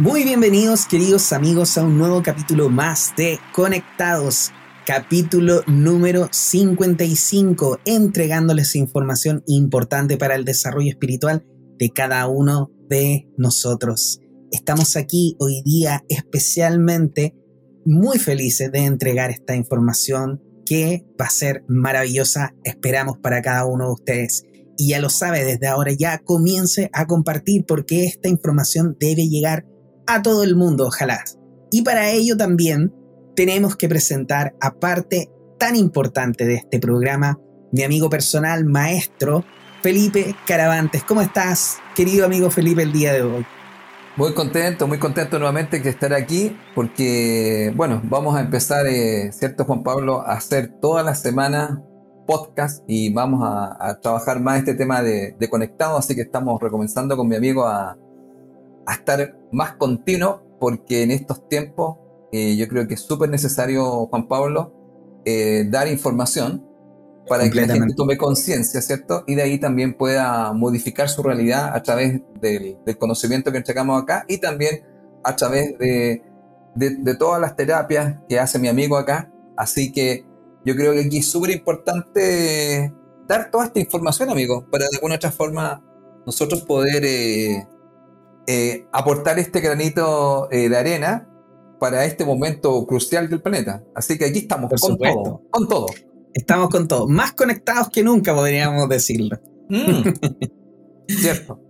Muy bienvenidos queridos amigos a un nuevo capítulo más de Conectados, capítulo número 55, entregándoles información importante para el desarrollo espiritual de cada uno de nosotros. Estamos aquí hoy día especialmente muy felices de entregar esta información que va a ser maravillosa, esperamos para cada uno de ustedes. Y ya lo sabe, desde ahora ya comience a compartir porque esta información debe llegar a todo el mundo, ojalá. Y para ello también tenemos que presentar, aparte tan importante de este programa, mi amigo personal, maestro Felipe Caravantes. ¿Cómo estás, querido amigo Felipe, el día de hoy? Muy contento, muy contento nuevamente de estar aquí, porque, bueno, vamos a empezar, eh, ¿cierto, Juan Pablo?, a hacer todas las semanas podcast y vamos a, trabajar más este tema de, de conectado, así que estamos recomenzando con mi amigo a, a estar más continuo, porque en estos tiempos eh, yo creo que es súper necesario, Juan Pablo, eh, dar información para que la gente tome conciencia, ¿cierto? Y de ahí también pueda modificar su realidad a través del, conocimiento que entregamos acá y también a través de, de, todas las terapias que hace mi amigo acá. Así que yo creo que aquí es súper importante dar toda esta información, amigo, para de alguna otra forma nosotros poder eh, eh, aportar este granito eh, de arena para este momento crucial del planeta. Así que aquí estamos con todo, con todo. Estamos con todo, más conectados que nunca podríamos decirlo. Mm. Cierto.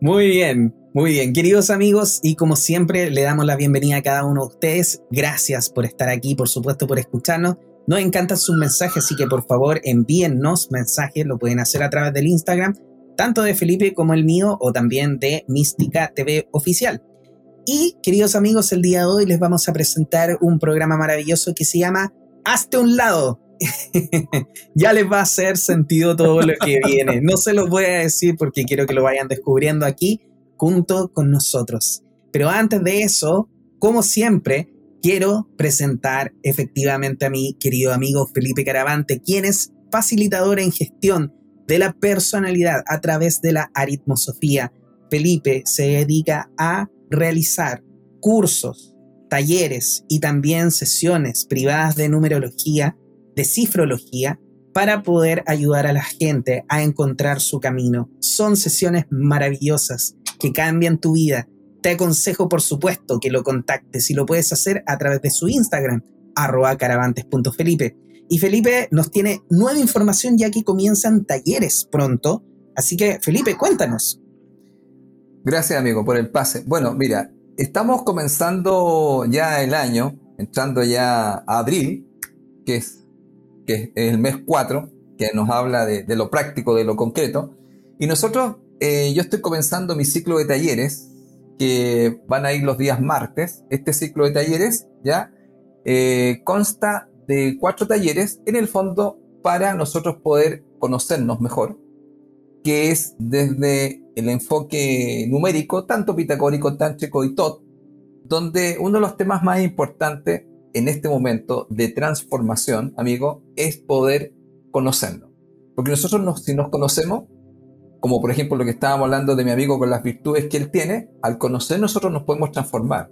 Muy bien, muy bien, queridos amigos, y como siempre le damos la bienvenida a cada uno de ustedes. Gracias por estar aquí, por supuesto, por escucharnos. Nos encantan sus mensajes, así que por favor envíennos mensajes, lo pueden hacer a través del Instagram tanto de Felipe como el mío o también de Mística TV Oficial. Y queridos amigos, el día de hoy les vamos a presentar un programa maravilloso que se llama Hazte un lado. ya les va a hacer sentido todo lo que viene. No se los voy a decir porque quiero que lo vayan descubriendo aquí junto con nosotros. Pero antes de eso, como siempre, quiero presentar efectivamente a mi querido amigo Felipe Caravante, quien es facilitador en gestión de la personalidad a través de la aritmosofía. Felipe se dedica a realizar cursos, talleres y también sesiones privadas de numerología, de cifrología, para poder ayudar a la gente a encontrar su camino. Son sesiones maravillosas que cambian tu vida. Te aconsejo, por supuesto, que lo contactes y lo puedes hacer a través de su Instagram, arroba caravantes.felipe. Y Felipe nos tiene nueva información ya que comienzan talleres pronto. Así que, Felipe, cuéntanos. Gracias, amigo, por el pase. Bueno, mira, estamos comenzando ya el año, entrando ya a abril, que es, que es el mes 4, que nos habla de, lo práctico, de lo concreto. Y nosotros, eh, yo estoy comenzando mi ciclo de talleres, que van a ir los días martes. Este ciclo de talleres ya eh, consta de cuatro talleres, en el fondo para nosotros poder conocernos mejor, que es desde el enfoque numérico, tanto pitagórico, tántrico y tot, donde uno de los temas más importantes en este momento de transformación, amigo, es poder conocernos. Porque nosotros si nos conocemos, como por ejemplo lo que estábamos hablando de mi amigo con las virtudes que él tiene, al conocer nosotros nos podemos transformar.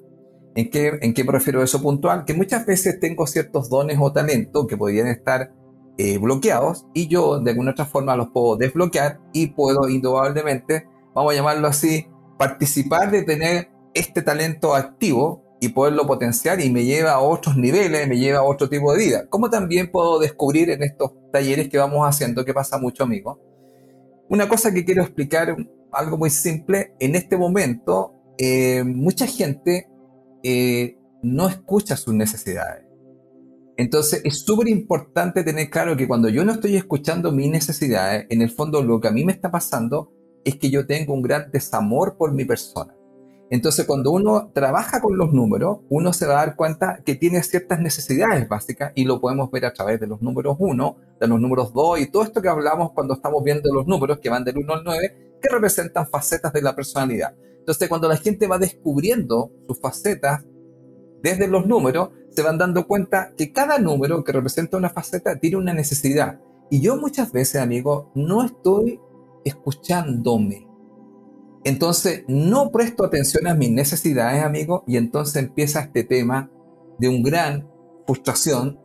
¿En qué, ¿En qué me refiero a eso puntual? Que muchas veces tengo ciertos dones o talentos que podrían estar eh, bloqueados y yo de alguna otra forma los puedo desbloquear y puedo indudablemente, vamos a llamarlo así, participar de tener este talento activo y poderlo potenciar y me lleva a otros niveles, me lleva a otro tipo de vida. Como también puedo descubrir en estos talleres que vamos haciendo, que pasa mucho, amigo. Una cosa que quiero explicar, algo muy simple, en este momento eh, mucha gente eh, no escucha sus necesidades. Entonces es súper importante tener claro que cuando yo no estoy escuchando mis necesidades, en el fondo lo que a mí me está pasando es que yo tengo un gran desamor por mi persona. Entonces cuando uno trabaja con los números, uno se va a dar cuenta que tiene ciertas necesidades básicas y lo podemos ver a través de los números 1, de los números 2 y todo esto que hablamos cuando estamos viendo los números que van del 1 al 9, que representan facetas de la personalidad. Entonces, cuando la gente va descubriendo sus facetas desde los números, se van dando cuenta que cada número que representa una faceta tiene una necesidad. Y yo muchas veces, amigo, no estoy escuchándome. Entonces, no presto atención a mis necesidades, amigo, y entonces empieza este tema de un gran frustración,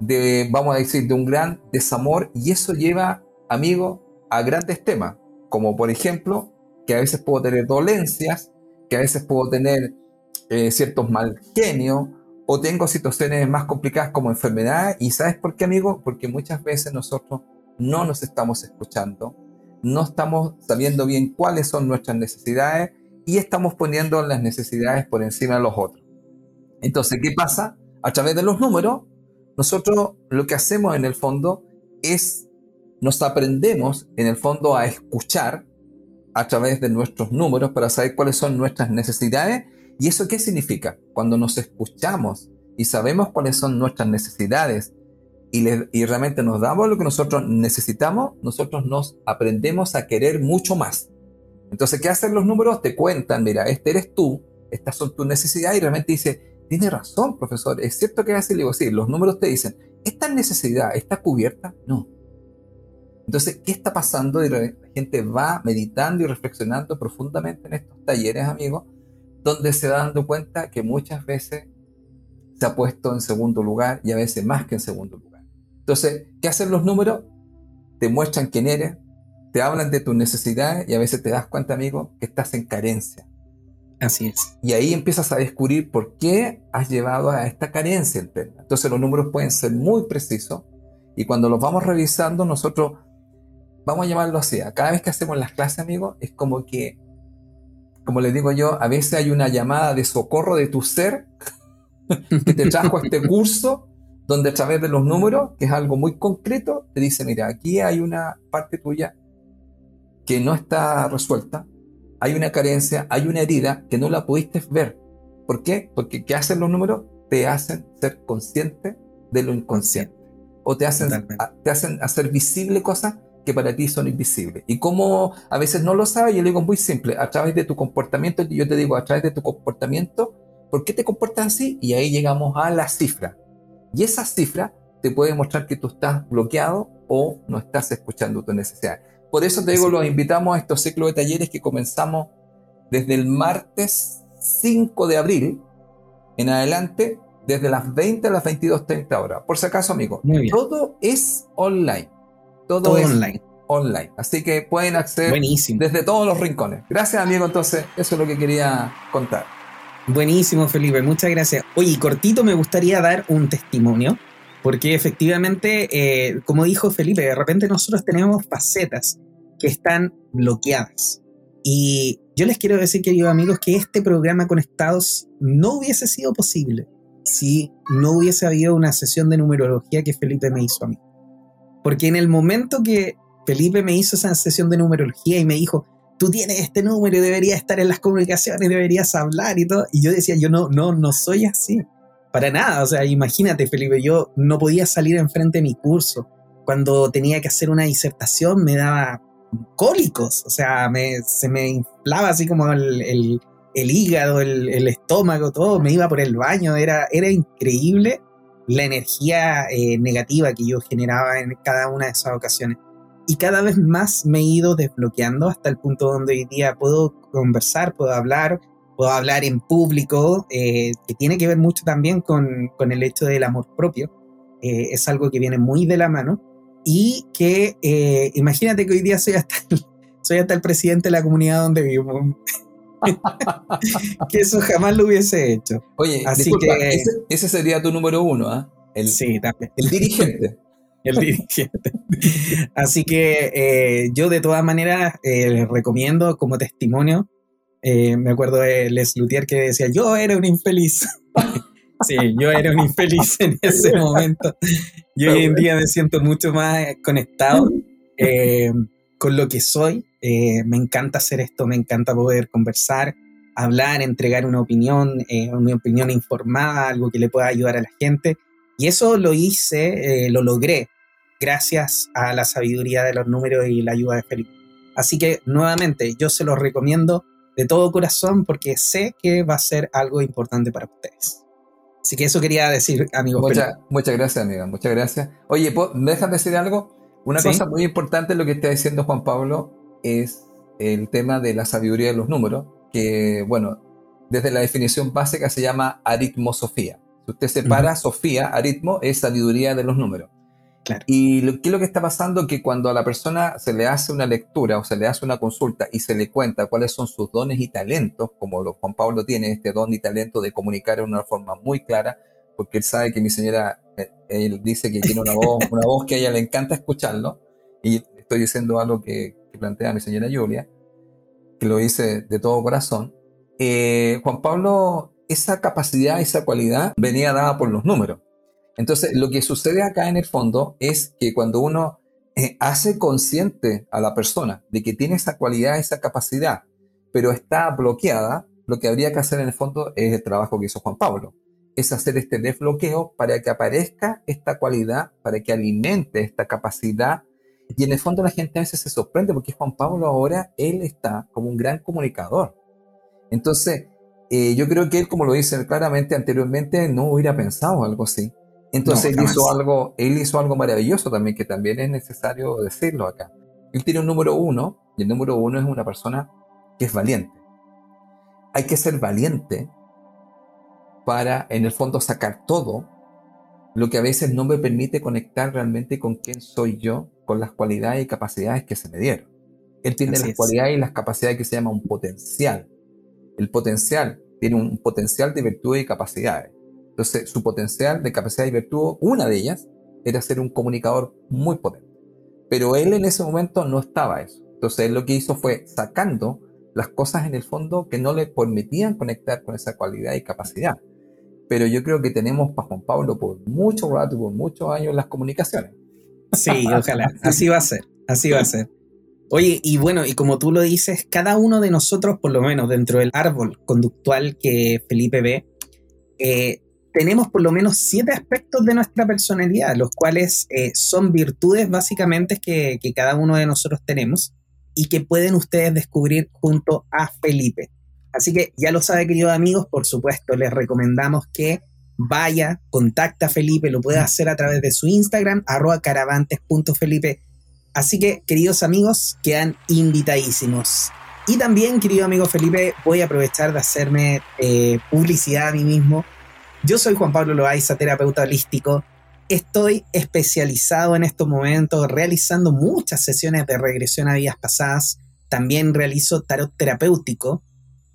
de, vamos a decir, de un gran desamor, y eso lleva, amigo, a grandes temas, como por ejemplo, que a veces puedo tener dolencias, que a veces puedo tener eh, ciertos mal genios, o tengo situaciones más complicadas como enfermedad, y ¿sabes por qué, amigo? Porque muchas veces nosotros no nos estamos escuchando, no estamos sabiendo bien cuáles son nuestras necesidades y estamos poniendo las necesidades por encima de los otros. Entonces, ¿qué pasa? A través de los números, nosotros lo que hacemos en el fondo es, nos aprendemos en el fondo a escuchar a través de nuestros números para saber cuáles son nuestras necesidades. ¿Y eso qué significa? Cuando nos escuchamos y sabemos cuáles son nuestras necesidades y, realmente nos damos lo que nosotros necesitamos, nosotros nos aprendemos a querer mucho más. Entonces, ¿qué hacen los números? Te cuentan, mira, este eres tú, estas son tus necesidades y realmente dice, tiene razón, profesor, es cierto que hace, le digo, sí, los números te dicen, ¿esta necesidad está cubierta? No. Entonces, ¿qué está pasando? Y la gente va meditando y reflexionando profundamente en estos talleres, amigos, donde se va dando cuenta que muchas veces se ha puesto en segundo lugar y a veces más que en segundo lugar. Entonces, ¿qué hacen los números? Te muestran quién eres, te hablan de tus necesidades y a veces te das cuenta, amigo, que estás en carencia. Así es. Y ahí empiezas a descubrir por qué has llevado a esta carencia interna. Entonces los números pueden ser muy precisos y cuando los vamos revisando nosotros, vamos a llamarlo así, cada vez que hacemos las clases, amigo, es como que, como les digo yo, a veces hay una llamada de socorro de tu ser que te trajo a este curso donde a través de los números, que es algo muy concreto, te dice, mira, aquí hay una parte tuya que no está resuelta, hay una carencia, hay una herida que no la pudiste ver. ¿Por qué? Porque ¿qué hacen los números? Te hacen ser consciente de lo inconsciente. O te hacen, te hacen hacer visible cosas que para ti son invisibles. Y como a veces no lo sabes, yo le digo muy simple, a través de tu comportamiento, yo te digo, a través de tu comportamiento, ¿por qué te comportas así? Y ahí llegamos a la cifra. Y esa cifra te puede mostrar que tú estás bloqueado o no estás escuchando tu necesidad. Por eso te digo, los invitamos a estos ciclos de talleres que comenzamos desde el martes 5 de abril en adelante, desde las 20 a las 22.30 horas. Por si acaso, amigo, todo es online. Todo, es online. online. Así que pueden acceder desde todos los rincones. Gracias, amigo. Entonces, eso es lo que quería contar. Buenísimo, Felipe, muchas gracias. Oye, cortito me gustaría dar un testimonio, porque efectivamente, eh, como dijo Felipe, de repente nosotros tenemos facetas que están bloqueadas. Y yo les quiero decir, queridos amigos, que este programa Conectados no hubiese sido posible si no hubiese habido una sesión de numerología que Felipe me hizo a mí. Porque en el momento que Felipe me hizo esa sesión de numerología y me dijo, tú tienes este número y deberías estar en las comunicaciones, deberías hablar y todo. Y yo decía, yo no, no, no soy así. Para nada. O sea, imagínate, Felipe, yo no podía salir enfrente de mi curso. Cuando tenía que hacer una disertación me daba cólicos. O sea, se me inflaba así como el hígado, el, el, estómago, todo. Me iba por el baño. Era, era increíble la energía eh, negativa que yo generaba en cada una de esas ocasiones y cada vez más me he ido desbloqueando hasta el punto donde hoy día puedo conversar, puedo hablar, puedo hablar en público, eh, que tiene que ver mucho también con, con el hecho del amor propio. Eh, es algo que viene muy de la mano y que eh, imagínate que hoy día soy hasta, el, soy hasta el presidente de la comunidad donde vivo. que eso jamás lo hubiese hecho. Oye, Así que, ese, sería tu número uno, ¿ah? El, sí, también. El dirigente. el dirigente. Así que eh, yo de todas maneras eh, recomiendo como testimonio, eh, me acuerdo de Les Luthier que decía, yo era un infeliz. sí, yo era un infeliz en ese momento. Y hoy en día me siento mucho más conectado con lo que soy. me encanta hacer esto, me encanta poder conversar, hablar, entregar una opinión, una opinión informada, algo que le pueda ayudar a la gente. Y eso lo hice, lo logré gracias a la sabiduría de los números y la ayuda de Felipe. Así que nuevamente yo se los recomiendo de todo corazón porque sé que va a ser algo importante para ustedes. Así que eso quería decir, amigos. Muchas, muchas gracias, amiga. Muchas gracias. Oye, ¿me dejan decir algo? Una cosa muy importante lo que está diciendo Juan Pablo es el tema de la sabiduría de los números, que, bueno, desde la definición básica se llama aritmosofía. Si usted separa Sofía, aritmo, es sabiduría de los números. Y lo, ¿qué es lo que está pasando? Que cuando a la persona se le hace una lectura o se le hace una consulta y se le cuenta cuáles son sus dones y talentos, como lo, Juan Pablo tiene este don y talento de comunicar de una forma muy clara, porque él sabe que mi señora, él dice que tiene una voz, una voz que a ella le encanta escucharlo, y estoy diciendo algo que, plantea mi señora Julia, que lo dice de todo corazón. Eh, Juan Pablo, esa capacidad, esa cualidad venía dada por los números. Entonces, lo que sucede acá en el fondo es que cuando uno eh, hace consciente a la persona de que tiene esa cualidad, esa capacidad, pero está bloqueada, lo que habría que hacer en el fondo es el trabajo que hizo Juan Pablo. Es hacer este desbloqueo para que aparezca esta cualidad, para que alimente esta capacidad. Y en el fondo la gente a veces se sorprende porque Juan Pablo ahora, él está como un gran comunicador. Entonces, eh, yo creo que él, como lo dice claramente anteriormente, no hubiera pensado algo así. Entonces él, hizo algo, él hizo algo maravilloso también, que también es necesario decirlo acá. Él tiene un número uno, y el número uno es una persona que es valiente. Hay que ser valiente para, en el fondo, sacar todo lo que a veces no me permite conectar realmente con quién soy yo, con las cualidades y capacidades que se me dieron. Él tiene las cualidades y las capacidades que se llama un potencial. El potencial tiene un potencial de virtudes y capacidades. Entonces, su potencial de capacidad y virtud, una de ellas, era ser un comunicador muy potente. Pero él en ese momento no estaba eso. Entonces, él lo que hizo fue sacando las cosas en el fondo que no le permitían conectar con esa cualidad y capacidad. Pero yo creo que tenemos para Juan Pablo por mucho rato, por muchos años las comunicaciones. Sí, ojalá. Así va a ser. Así va a ser. Oye, y bueno, y como tú lo dices, cada uno de nosotros, por lo menos dentro del árbol conductual que Felipe ve, eh, tenemos por lo menos siete aspectos de nuestra personalidad, los cuales eh, son virtudes básicamente que, cada uno de nosotros tenemos y que pueden ustedes descubrir junto a Felipe. Así que ya lo sabe, queridos amigos, por supuesto, les recomendamos que vaya, contacta a Felipe, lo puede hacer a través de su Instagram, arroba caravantes.felipe. Así que, queridos amigos, quedan invitadísimos. Y también, querido amigo Felipe, voy a aprovechar de hacerme eh, publicidad a mí mismo yo soy Juan Pablo Loaiza, terapeuta holístico. Estoy especializado en estos momentos realizando muchas sesiones de regresión a vidas pasadas. También realizo tarot terapéutico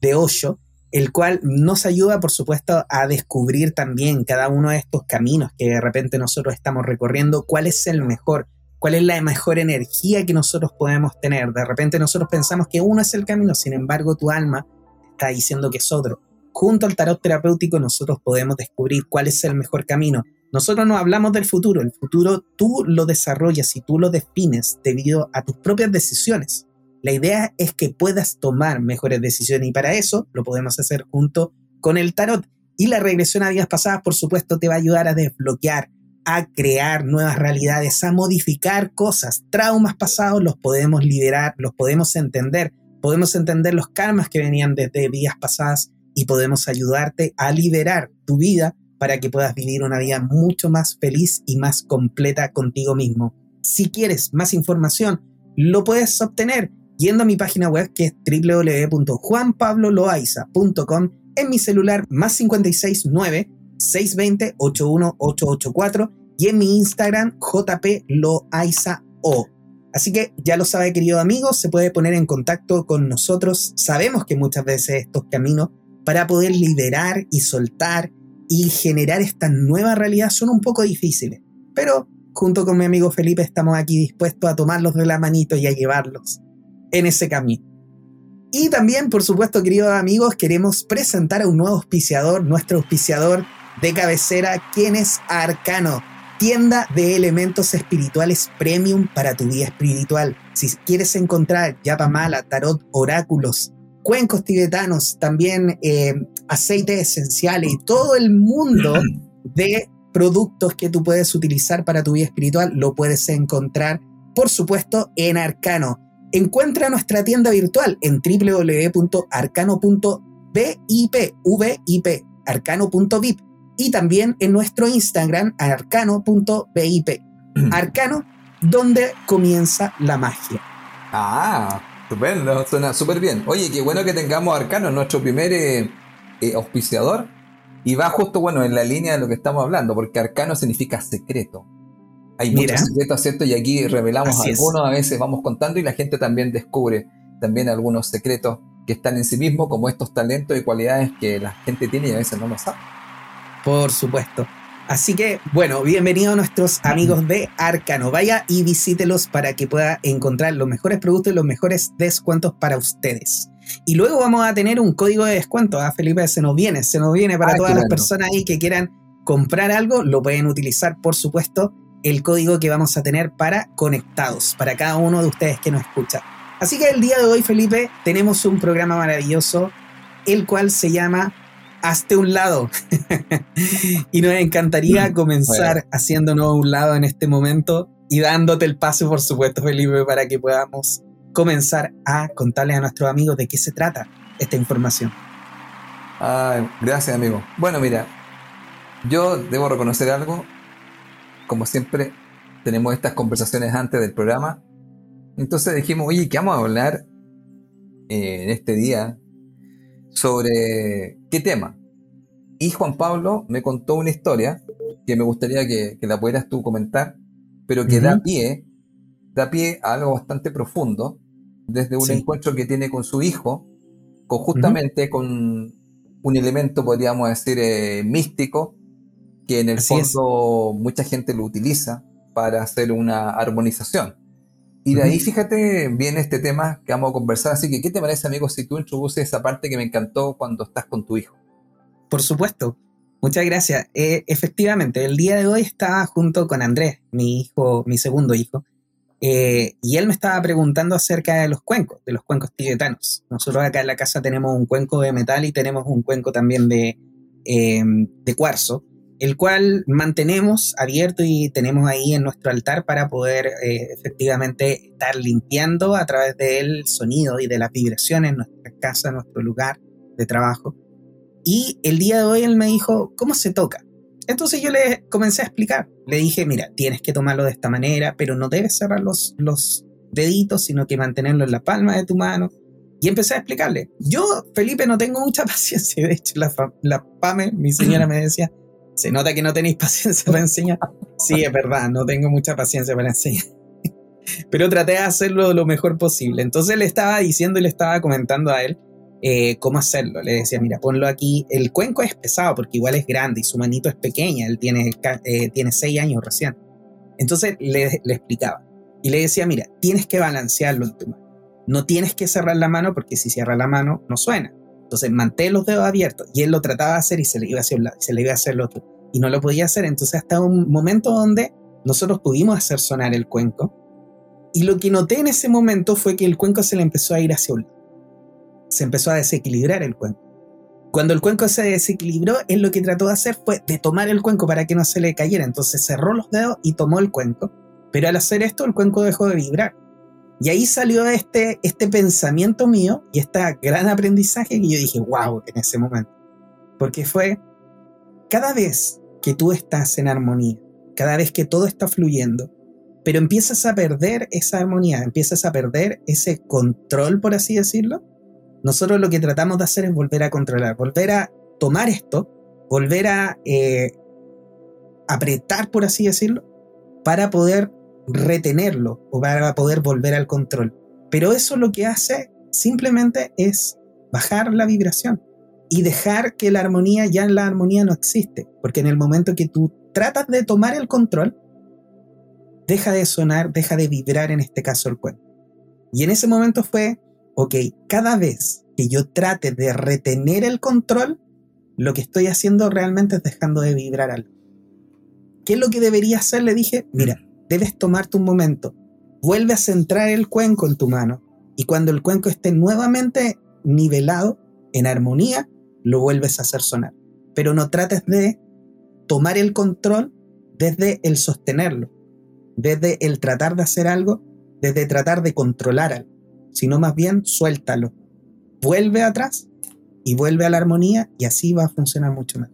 de Osho, el cual nos ayuda, por supuesto, a descubrir también cada uno de estos caminos que de repente nosotros estamos recorriendo, cuál es el mejor, cuál es la mejor energía que nosotros podemos tener. De repente nosotros pensamos que uno es el camino, sin embargo tu alma está diciendo que es otro junto al tarot terapéutico nosotros podemos descubrir cuál es el mejor camino. Nosotros no hablamos del futuro, el futuro tú lo desarrollas y tú lo defines debido a tus propias decisiones. La idea es que puedas tomar mejores decisiones y para eso lo podemos hacer junto con el tarot. Y la regresión a vidas pasadas, por supuesto, te va a ayudar a desbloquear, a crear nuevas realidades, a modificar cosas. Traumas pasados los podemos liberar, los podemos entender, podemos entender los karmas que venían desde vidas pasadas y podemos ayudarte a liberar tu vida para que puedas vivir una vida mucho más feliz y más completa contigo mismo. Si quieres más información, lo puedes obtener yendo a mi página web que es www.juanpabloloaiza.com en mi celular más 569 620 81884 y en mi Instagram jploaizao. Así que ya lo sabe, querido amigo, se puede poner en contacto con nosotros. Sabemos que muchas veces estos caminos para poder liderar y soltar y generar esta nueva realidad son un poco difíciles. Pero junto con mi amigo Felipe estamos aquí dispuestos a tomarlos de la manito y a llevarlos en ese camino. Y también, por supuesto, queridos amigos, queremos presentar a un nuevo auspiciador, nuestro auspiciador de cabecera, quien es Arcano, tienda de elementos espirituales premium para tu vida espiritual. Si quieres encontrar Mala, tarot, oráculos, cuencos tibetanos, también eh, aceites esenciales y todo el mundo de productos que tú puedes utilizar para tu vida espiritual lo puedes encontrar, por supuesto, en Arcano. Encuentra nuestra tienda virtual en www.arcano.vip, arcano.vip y también en nuestro Instagram arcano.vip. Arcano, donde comienza la magia. Ah, Estupendo, suena súper bien. Oye, qué bueno que tengamos a Arcano, nuestro primer eh, eh, auspiciador. Y va justo, bueno, en la línea de lo que estamos hablando, porque arcano significa secreto. Hay muchos secretos, ¿cierto? Y aquí revelamos algunos, a veces vamos contando y la gente también descubre también algunos secretos que están en sí mismo, como estos talentos y cualidades que la gente tiene y a veces no lo sabe. Por supuesto. Así que, bueno, bienvenidos a nuestros amigos de Arcano. Vaya y visítelos para que pueda encontrar los mejores productos y los mejores descuentos para ustedes. Y luego vamos a tener un código de descuento. ¿ah, Felipe? Se nos viene, se nos viene para todas las personas ahí que quieran comprar algo. Lo pueden utilizar, por supuesto, el código que vamos a tener para conectados, para cada uno de ustedes que nos escucha. Así que el día de hoy, Felipe, tenemos un programa maravilloso, el cual se llama Hazte un lado. y nos encantaría comenzar haciéndonos un lado en este momento y dándote el paso, por supuesto, Felipe, para que podamos comenzar a contarles a nuestros amigos de qué se trata esta información. gracias, amigo. Bueno, mira, yo debo reconocer algo. Como siempre, tenemos estas conversaciones antes del programa. Entonces dijimos, oye, ¿qué vamos a hablar eh, en este día sobre qué tema? Y Juan Pablo me contó una historia que me gustaría que, la pudieras tú comentar, pero que da pie, da pie a algo bastante profundo desde un encuentro que tiene con su hijo, con justamente con un elemento, podríamos decir, eh, místico, que en el fondo mucha gente lo utiliza para hacer una armonización. Y de ahí, fíjate, viene este tema que vamos a conversar. Así que, ¿qué te parece, amigo, si tú introduces esa parte que me encantó cuando estás con tu hijo? Por supuesto. Muchas gracias. Eh, efectivamente, el día de hoy estaba junto con Andrés, mi hijo, mi segundo hijo, eh, y él me estaba preguntando acerca de los cuencos, de los cuencos tibetanos. Nosotros acá en la casa tenemos un cuenco de metal y tenemos un cuenco también de, eh, de cuarzo, el cual mantenemos abierto y tenemos ahí en nuestro altar para poder eh, efectivamente estar limpiando a través del sonido y de las vibraciones en nuestra casa, en nuestro lugar de trabajo. Y el día de hoy él me dijo, ¿cómo se toca? Entonces yo le comencé a explicar. Le dije, mira, tienes que tomarlo de esta manera, pero no debes cerrar los, los deditos, sino que mantenerlo en la palma de tu mano. Y empecé a explicarle. Yo, Felipe, no tengo mucha paciencia. De hecho, la, la PAME, mi señora me decía, se nota que no tenéis paciencia para enseñar. Sí, es verdad, no tengo mucha paciencia para enseñar. Pero traté de hacerlo lo mejor posible. Entonces le estaba diciendo y le estaba comentando a él eh, cómo hacerlo. Le decía, mira, ponlo aquí. El cuenco es pesado porque igual es grande y su manito es pequeña. Él tiene, eh, tiene seis años recién. Entonces le, explicaba. Y le decía, mira, tienes que balancearlo en tu mano. No tienes que cerrar la mano porque si cierra la mano no suena. Entonces mantén los dedos abiertos. Y él lo trataba de hacer y se le iba hacia un lado y se le iba a hacer el otro. Y no lo podía hacer. Entonces hasta un momento donde nosotros pudimos hacer sonar el cuenco. Y lo que noté en ese momento fue que el cuenco se le empezó a ir hacia un lado se empezó a desequilibrar el cuenco. Cuando el cuenco se desequilibró, él lo que trató de hacer fue de tomar el cuenco para que no se le cayera. Entonces cerró los dedos y tomó el cuenco. Pero al hacer esto, el cuenco dejó de vibrar. Y ahí salió este, este pensamiento mío y este gran aprendizaje que yo dije, wow, en ese momento. Porque fue, cada vez que tú estás en armonía, cada vez que todo está fluyendo, pero empiezas a perder esa armonía, empiezas a perder ese control, por así decirlo, nosotros lo que tratamos de hacer es volver a controlar, volver a tomar esto, volver a eh, apretar, por así decirlo, para poder retenerlo o para poder volver al control. Pero eso lo que hace simplemente es bajar la vibración y dejar que la armonía ya en la armonía no existe, porque en el momento que tú tratas de tomar el control, deja de sonar, deja de vibrar en este caso el cuerpo. Y en ese momento fue ok, cada vez que yo trate de retener el control, lo que estoy haciendo realmente es dejando de vibrar algo. ¿Qué es lo que debería hacer? Le dije, mira, debes tomarte un momento, vuelve a centrar el cuenco en tu mano y cuando el cuenco esté nuevamente nivelado, en armonía, lo vuelves a hacer sonar. Pero no trates de tomar el control desde el sostenerlo, desde el tratar de hacer algo, desde tratar de controlar algo sino más bien suéltalo. Vuelve atrás y vuelve a la armonía y así va a funcionar mucho más.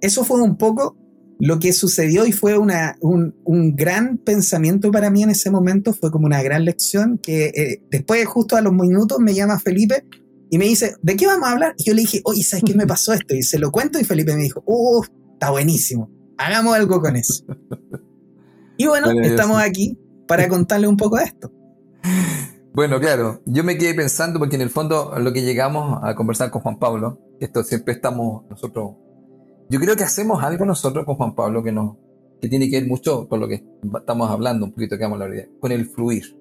Eso fue un poco lo que sucedió y fue una, un, un, gran pensamiento para mí en ese momento, fue como una gran lección, que eh, después justo a los minutos me llama Felipe y me dice, ¿de qué vamos a hablar? Y yo le dije, oye, ¿sabes qué me pasó esto? Y se lo cuento y Felipe me dijo, oh, está buenísimo, hagamos algo con eso. Y bueno, estamos aquí para contarle un poco de esto. Bueno, claro, yo me quedé pensando porque en el fondo lo que llegamos a conversar con Juan Pablo, esto siempre estamos nosotros yo creo que hacemos algo nosotros con Juan Pablo que, nos, que tiene que ver mucho con lo que estamos hablando, un poquito que vamos a hablar con el fluir.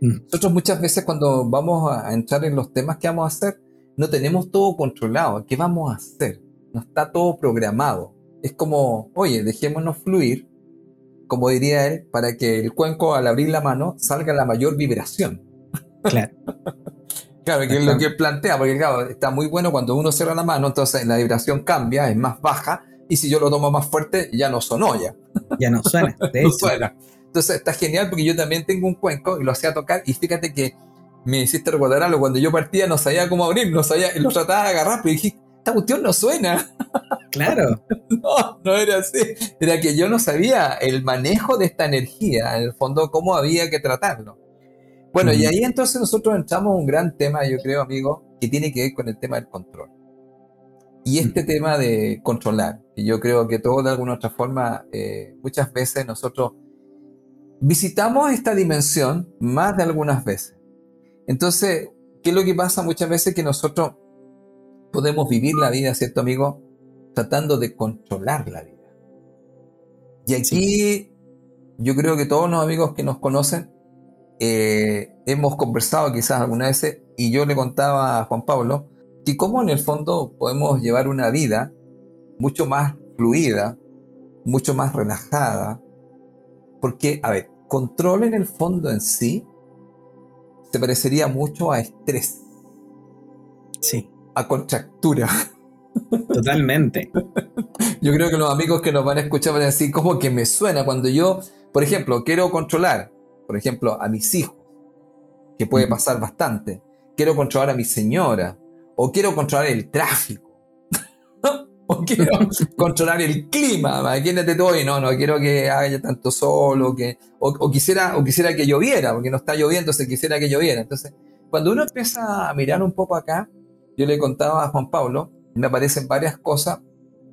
Mm. Nosotros muchas veces cuando vamos a entrar en los temas que vamos a hacer, no tenemos todo controlado. ¿Qué vamos a hacer? No está todo programado. Es como, oye, dejémonos fluir, como diría él, para que el cuenco al abrir la mano salga la mayor vibración. Claro. Claro, que es lo que plantea, porque claro, está muy bueno cuando uno cierra la mano, entonces la vibración cambia, es más baja, y si yo lo tomo más fuerte, ya no sonó ya. Ya no suena, no suena. Entonces está genial porque yo también tengo un cuenco y lo hacía tocar, y fíjate que me hiciste recordar algo, cuando yo partía no sabía cómo abrir, no sabía, lo trataba de agarrar, pero dije, esta cuestión no suena. Claro. no, no era así. Era que yo no sabía el manejo de esta energía, en el fondo, cómo había que tratarlo. Bueno, y ahí entonces nosotros entramos a un gran tema, yo creo, amigo, que tiene que ver con el tema del control. Y este tema de controlar, que yo creo que todo de alguna otra forma, eh, muchas veces nosotros visitamos esta dimensión más de algunas veces. Entonces, ¿qué es lo que pasa muchas veces? Que nosotros podemos vivir la vida, ¿cierto, amigo? Tratando de controlar la vida. Y aquí yo creo que todos los amigos que nos conocen eh, hemos conversado quizás alguna vez y yo le contaba a Juan Pablo que cómo en el fondo podemos llevar una vida mucho más fluida, mucho más relajada, porque, a ver, control en el fondo en sí se parecería mucho a estrés. Sí. A contractura. Totalmente. yo creo que los amigos que nos van a escuchar van a decir, como que me suena cuando yo, por ejemplo, quiero controlar por ejemplo, a mis hijos, que puede pasar bastante. Quiero controlar a mi señora, o quiero controlar el tráfico, o quiero controlar el clima, imagínate todo y no, no quiero que haya tanto sol, o, que, o, quisiera, o quisiera que lloviera, porque no está lloviendo, se quisiera que lloviera. Entonces, cuando uno empieza a mirar un poco acá, yo le contaba a Juan Pablo, me aparecen varias cosas,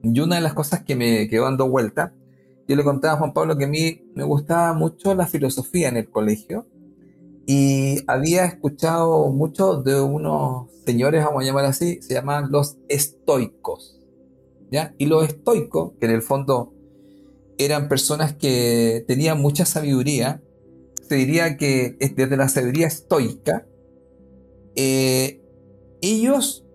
y una de las cosas que me quedó dando vuelta yo le contaba a Juan Pablo que a mí me gustaba mucho la filosofía en el colegio y había escuchado mucho de unos señores, vamos a llamar así, se llaman los estoicos. ¿ya? Y los estoicos, que en el fondo eran personas que tenían mucha sabiduría, se diría que desde la sabiduría estoica, eh, ellos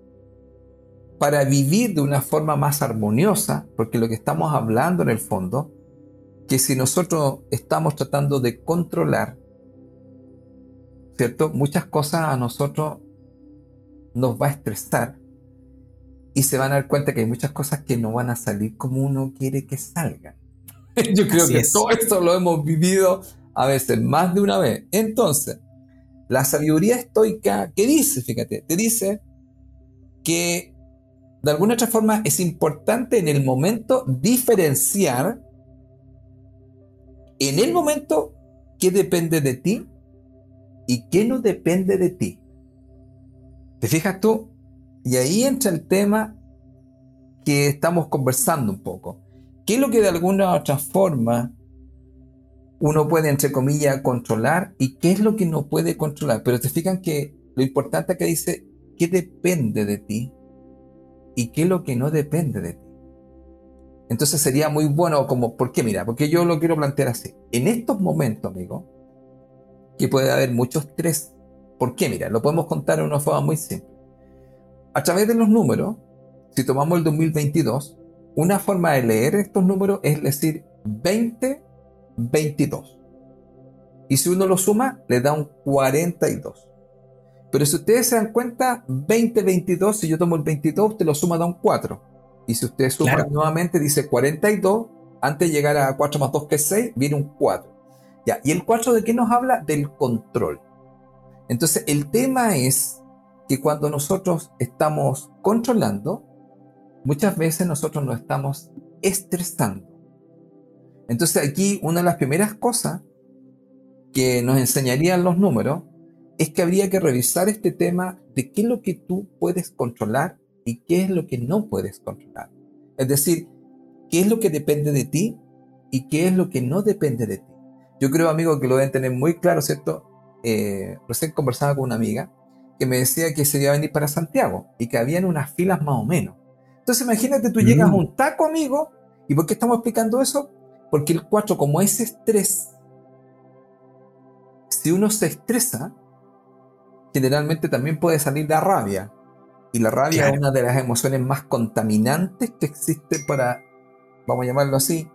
para vivir de una forma más armoniosa, porque lo que estamos hablando en el fondo que si nosotros estamos tratando de controlar, ¿cierto? Muchas cosas a nosotros nos va a estresar y se van a dar cuenta que hay muchas cosas que no van a salir como uno quiere que salgan. Yo creo que todo esto lo hemos vivido a veces, más de una vez. Entonces, la sabiduría estoica, ¿qué dice? Fíjate, te dice que de alguna otra forma es importante en el momento diferenciar en el momento qué depende de ti y qué no depende de ti. ¿Te fijas tú? Y ahí entra el tema que estamos conversando un poco. ¿Qué es lo que de alguna u otra forma uno puede, entre comillas, controlar y qué es lo que no puede controlar? Pero te fijan que lo importante que dice qué depende de ti y qué es lo que no depende de ti. Entonces sería muy bueno ¿por qué? Mira, porque yo lo quiero plantear así. En estos momentos, amigo, que puede haber mucho estrés. ¿Por qué? Mira, lo podemos contar de una forma muy simple. A través de los números, si tomamos el 2022, una forma de leer estos números es decir 20, 22. Y si uno lo suma, le da un 42. Pero si ustedes se dan cuenta, 20, 22, si yo tomo el 22, te lo suma, da un 4. Y si usted suma nuevamente, dice 42, antes de llegar a 4 más 2 que es 6, viene un 4. Ya, ¿y el 4 de qué nos habla? Del control. Entonces, el tema es que cuando nosotros estamos controlando, muchas veces nosotros nos estamos estresando. Entonces aquí una de las primeras cosas que nos enseñarían los números es que habría que revisar este tema de qué es lo que tú puedes controlar y qué es lo que no puedes controlar. Es decir, qué es lo que depende de ti y qué es lo que no depende de ti. Yo creo, amigo, que lo deben tener muy claro, ¿cierto? Eh, recién conversaba con una amiga que me decía que se iba a venir para Santiago y que habían unas filas más o menos. Entonces imagínate, tú llegas a mm. un taco, amigo, ¿y por qué estamos explicando eso? Porque el 4, como es estrés, si uno se estresa, generalmente también puede salir la rabia. Y la rabia es una de las emociones más contaminantes que existe para, vamos a llamarlo así.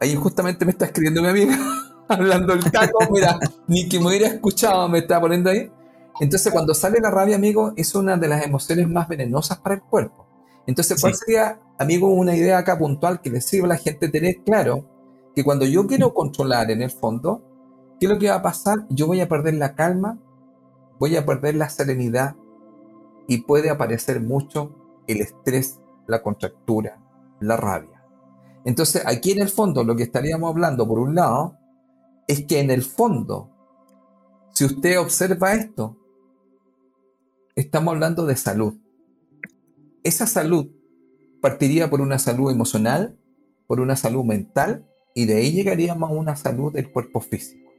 Ahí justamente me está escribiendo mi amiga, hablando el taco, mira, ni que me hubiera escuchado me está poniendo ahí. Entonces, cuando sale la rabia, amigo, es una de las emociones más venenosas para el cuerpo. Entonces, ¿cuál sería, amigo, una idea acá puntual que le sirva a la gente tener claro que cuando yo quiero controlar en el fondo, ¿qué es lo que va a pasar? Yo voy a perder la calma, voy a perder la serenidad y puede aparecer mucho el estrés, la contractura, la rabia. Entonces, aquí en el fondo, lo que estaríamos hablando, por un lado, es que en el fondo, si usted observa esto, estamos hablando de salud. Esa salud partiría por una salud emocional, por una salud mental, y de ahí llegaríamos a una salud del cuerpo físico.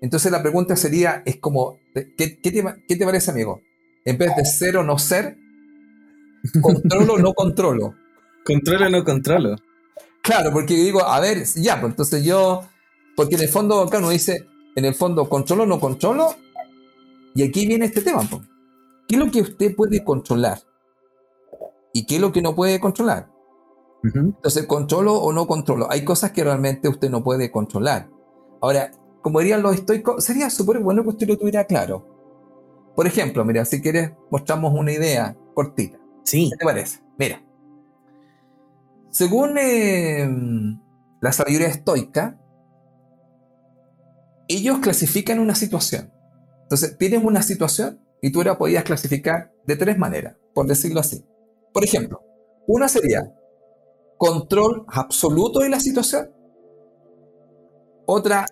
Entonces la pregunta sería, es como, ¿qué, te, parece, amigo? En vez de ser o no ser, ¿controlo o no controlo? Controlo o no controlo. Claro, porque digo, a ver, ya, pues entonces yo, porque en el fondo acá uno dice, en el fondo, ¿controlo o no controlo? Y aquí viene este tema, pues. ¿Qué es lo que usted puede controlar? ¿Y qué es lo que no puede controlar? Entonces, ¿controlo o no controlo? Hay cosas que realmente usted no puede controlar. Ahora, como dirían los estoicos, sería súper bueno que usted lo tuviera claro. Por ejemplo, mira, si quieres, mostramos una idea cortita. Sí. ¿Qué te parece? Mira. Según eh, la sabiduría estoica, ellos clasifican una situación. Entonces, tienes una situación y tú la podías clasificar de tres maneras, por decirlo así. Por ejemplo, una sería control absoluto de la situación, otra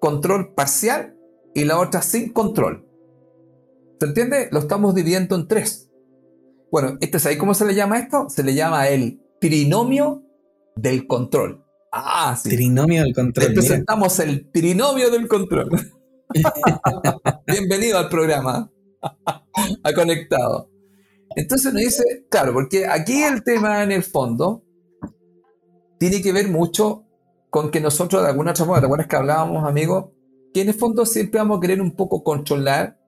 control parcial y la otra sin control. ¿Se entiende? Lo estamos dividiendo en tres. Bueno, este, ¿sabes cómo se le llama esto? Se le llama el trinomio del control. Ah, sí. Trinomio del control. Presentamos el trinomio del control. Bienvenido al programa. ha conectado. Entonces nos dice, claro, porque aquí el tema en el fondo tiene que ver mucho con que nosotros de alguna otra forma, ¿te acuerdas que hablábamos, amigos? Que en el fondo siempre vamos a querer un poco controlar,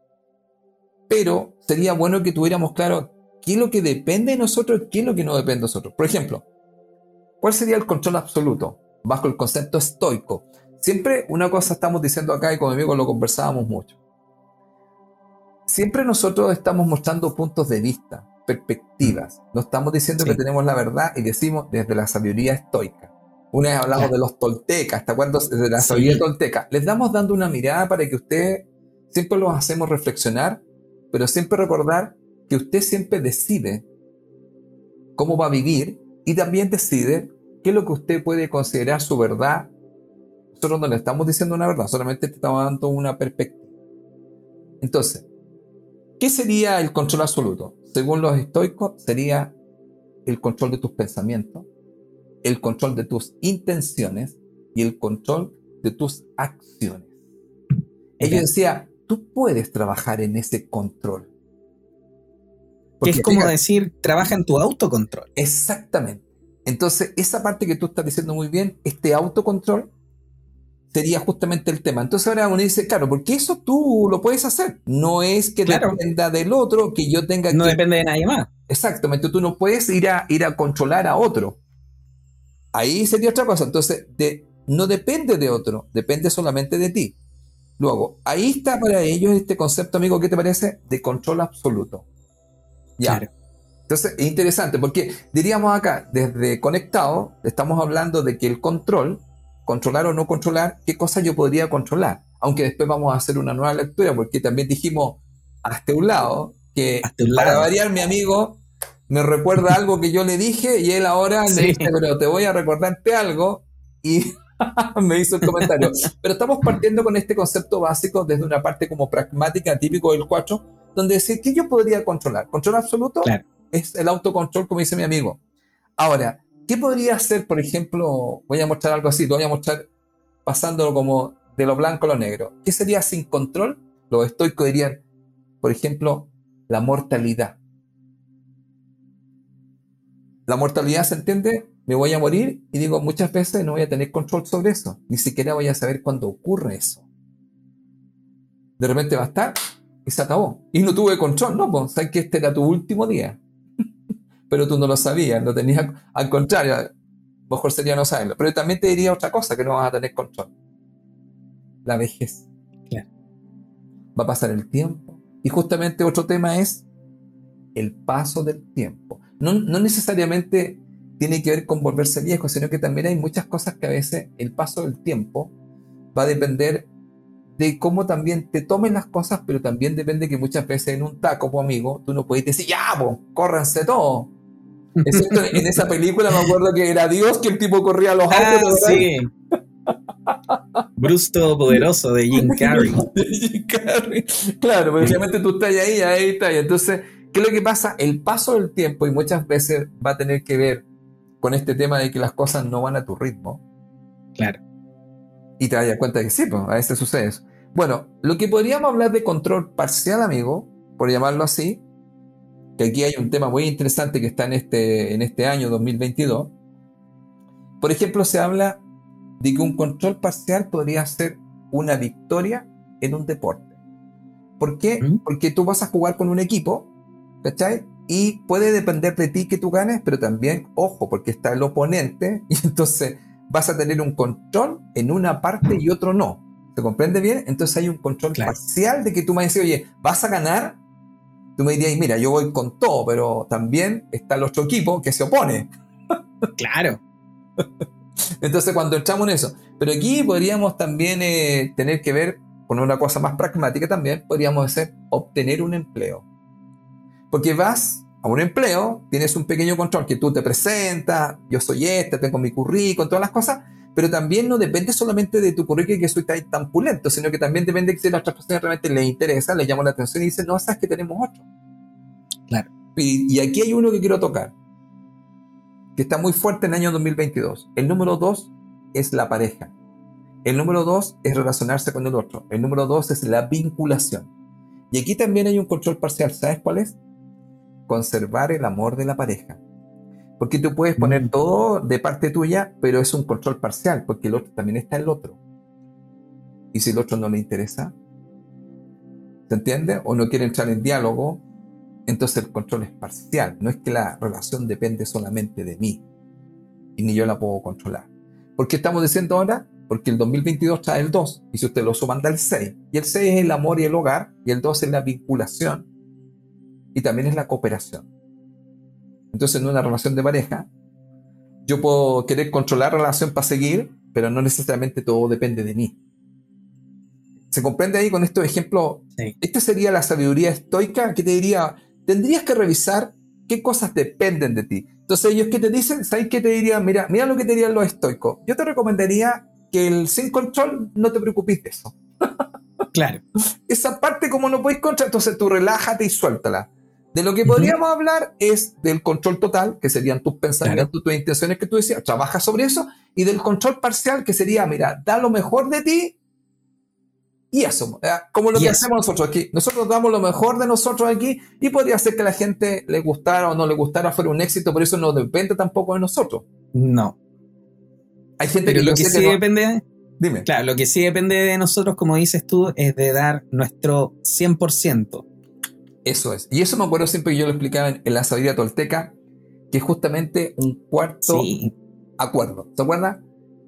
pero sería bueno que tuviéramos claro qué es lo que depende de nosotros y qué es lo que no depende de nosotros. Por ejemplo, ¿cuál sería el control absoluto? Bajo el concepto estoico. Siempre una cosa estamos diciendo acá y con mi amigo lo conversábamos mucho siempre nosotros estamos mostrando puntos de vista, perspectivas. No estamos diciendo que tenemos la verdad y decimos desde la sabiduría estoica. Una vez hablamos de los toltecas, ¿hasta cuándo? De la sabiduría tolteca. Les damos dando una mirada para que usted siempre los hacemos reflexionar, pero siempre recordar que usted siempre decide cómo va a vivir y también decide qué es lo que usted puede considerar su verdad. Nosotros no le estamos diciendo una verdad, solamente estamos dando una perspectiva. Entonces, ¿Qué sería el control absoluto? Según los estoicos, sería el control de tus pensamientos, el control de tus intenciones y el control de tus acciones. Ellos decían, tú puedes trabajar en ese control. que es como decir, trabaja en tu autocontrol. Exactamente. Entonces, esa parte que tú estás diciendo muy bien, este autocontrol, sería justamente el tema. Entonces ahora uno dice, claro, porque eso tú lo puedes hacer. No es que dependa del otro, que yo tenga no depende de nadie más. Exactamente, tú no puedes ir a, ir a controlar a otro. Ahí sería otra cosa. Entonces, de, no depende de otro, depende solamente de ti. Luego, ahí está para ellos este concepto, amigo, ¿qué te parece? De control absoluto. Ya. Entonces, es interesante porque diríamos acá, desde conectado, estamos hablando de que el control controlar o no controlar, qué cosas yo podría controlar. Aunque después vamos a hacer una nueva lectura, porque también dijimos hasta un lado que para variar mi amigo me recuerda algo que yo le dije y él ahora le dice, pero te voy a recordarte algo. y me hizo el comentario. Pero estamos partiendo con este concepto básico desde una parte como pragmática, típico del 4, donde decir que yo podría controlar. Control absoluto es el autocontrol, como dice mi amigo. Ahora, ¿qué podría hacer, por ejemplo, voy a mostrar algo así, lo voy a mostrar pasándolo como de lo blanco a lo negro. ¿Qué sería sin control? Los estoicos dirían, por ejemplo, la mortalidad. La mortalidad se entiende, me voy a morir y digo, muchas veces no voy a tener control sobre eso, ni siquiera voy a saber cuándo ocurre eso. De repente va a estar y se acabó. Y no tuve control, no, pues sabes que este era tu último día. Pero tú no lo sabías, no tenías, al contrario, mejor sería no saberlo. Pero también te diría otra cosa, que no vas a tener control. La vejez. Va a pasar el tiempo. Y justamente otro tema es el paso del tiempo. No, no necesariamente tiene que ver con volverse viejo, sino que también hay muchas cosas que a veces el paso del tiempo va a depender de cómo también te tomen las cosas, pero también depende que muchas veces en un taco, pues amigo, tú no puedes decir, ya, pues, córranse todo. en esa película me acuerdo que era Dios que el tipo corría a los ah, autos. Sí. Bruce Poderoso de Jim Carrey. Jim Carrey. Claro, porque obviamente tú estás ahí, ahí estás. Entonces, ¿qué es lo que pasa? El paso del tiempo y muchas veces va a tener que ver con este tema de que las cosas no van a tu ritmo. Claro. Y te das cuenta de que sí, pues, a veces sucede eso. Bueno, lo que podríamos hablar de control parcial, amigo, por llamarlo así, que aquí hay un tema muy interesante que está en este, en este año 2022. Por ejemplo, se habla de que un control parcial podría ser una victoria en un deporte. ¿Por qué? ¿Mm? Porque tú vas a jugar con un equipo, ¿cachai? Y puede depender de ti que tú ganes, pero también, ojo, porque está el oponente, y entonces vas a tener un control en una parte y otro no. ¿Se comprende bien? Entonces hay un control parcial de que tú me dices, oye, vas a ganar. Tú me dirías, mira, yo voy con todo, pero también está el otro equipo que se opone. Claro. Entonces, cuando entramos en eso, pero aquí podríamos también eh, tener que ver con una cosa más pragmática también, podríamos decir obtener un empleo. Porque vas a un empleo, tienes un pequeño control que tú te presentas, yo soy este, tengo mi currículum, todas las cosas, pero también no depende solamente de tu currículum que soy tan, tan pulento, sino que también depende de si a las otras personas realmente les interesa, les llama la atención y dicen, no, sabes que tenemos otro. Claro. y aquí hay uno que quiero tocar que está muy fuerte en el año 2022. El número dos es la pareja. El número dos es relacionarse con el otro. El número dos es la vinculación. Y aquí también hay un control parcial. ¿Sabes cuál es? Conservar el amor de la pareja. Porque tú puedes poner mm. todo de parte tuya, pero es un control parcial, porque el otro también está el otro. Y si el otro no le interesa, ¿se entiende? O no quiere entrar en diálogo, entonces el control es parcial. No es que la relación depende solamente de mí y ni yo la puedo controlar. ¿Por qué estamos diciendo ahora? Porque el 2022 trae el 2 y si usted lo suman da el 6. Y el 6 es el amor y el hogar y el 2 es la vinculación y también es la cooperación. Entonces en una relación de pareja yo puedo querer controlar la relación para seguir, pero no necesariamente todo depende de mí. ¿Se comprende ahí con estos ejemplos? Esta sería la sabiduría estoica que te diría, tendrías que revisar qué cosas dependen de ti. Entonces ellos que te dicen, ¿sabes qué te dirían? Mira, mira lo que te dirían los estoicos. Yo te recomendaría que el sin control no te preocupes de eso. Claro. Esa parte como no puedes controlar, entonces tú relájate y suéltala. De lo que podríamos hablar es del control total, que serían tus pensamientos, tus intenciones que tú decías, trabaja sobre eso, y del control parcial, que sería, mira, da lo mejor de ti y eso, como lo que hacemos nosotros aquí. Nosotros damos lo mejor de nosotros aquí y podría ser que a la gente le gustara o no le gustara, fuera un éxito, por eso no depende tampoco de nosotros. No. Hay gente que lo que sí depende. Dime. Claro, lo que sí depende de nosotros, como dices tú, es de dar nuestro 100%. Eso es. Y eso me acuerdo siempre que yo lo explicaba en, la sabiduría tolteca, que es justamente un cuarto acuerdo. ¿Se acuerdan?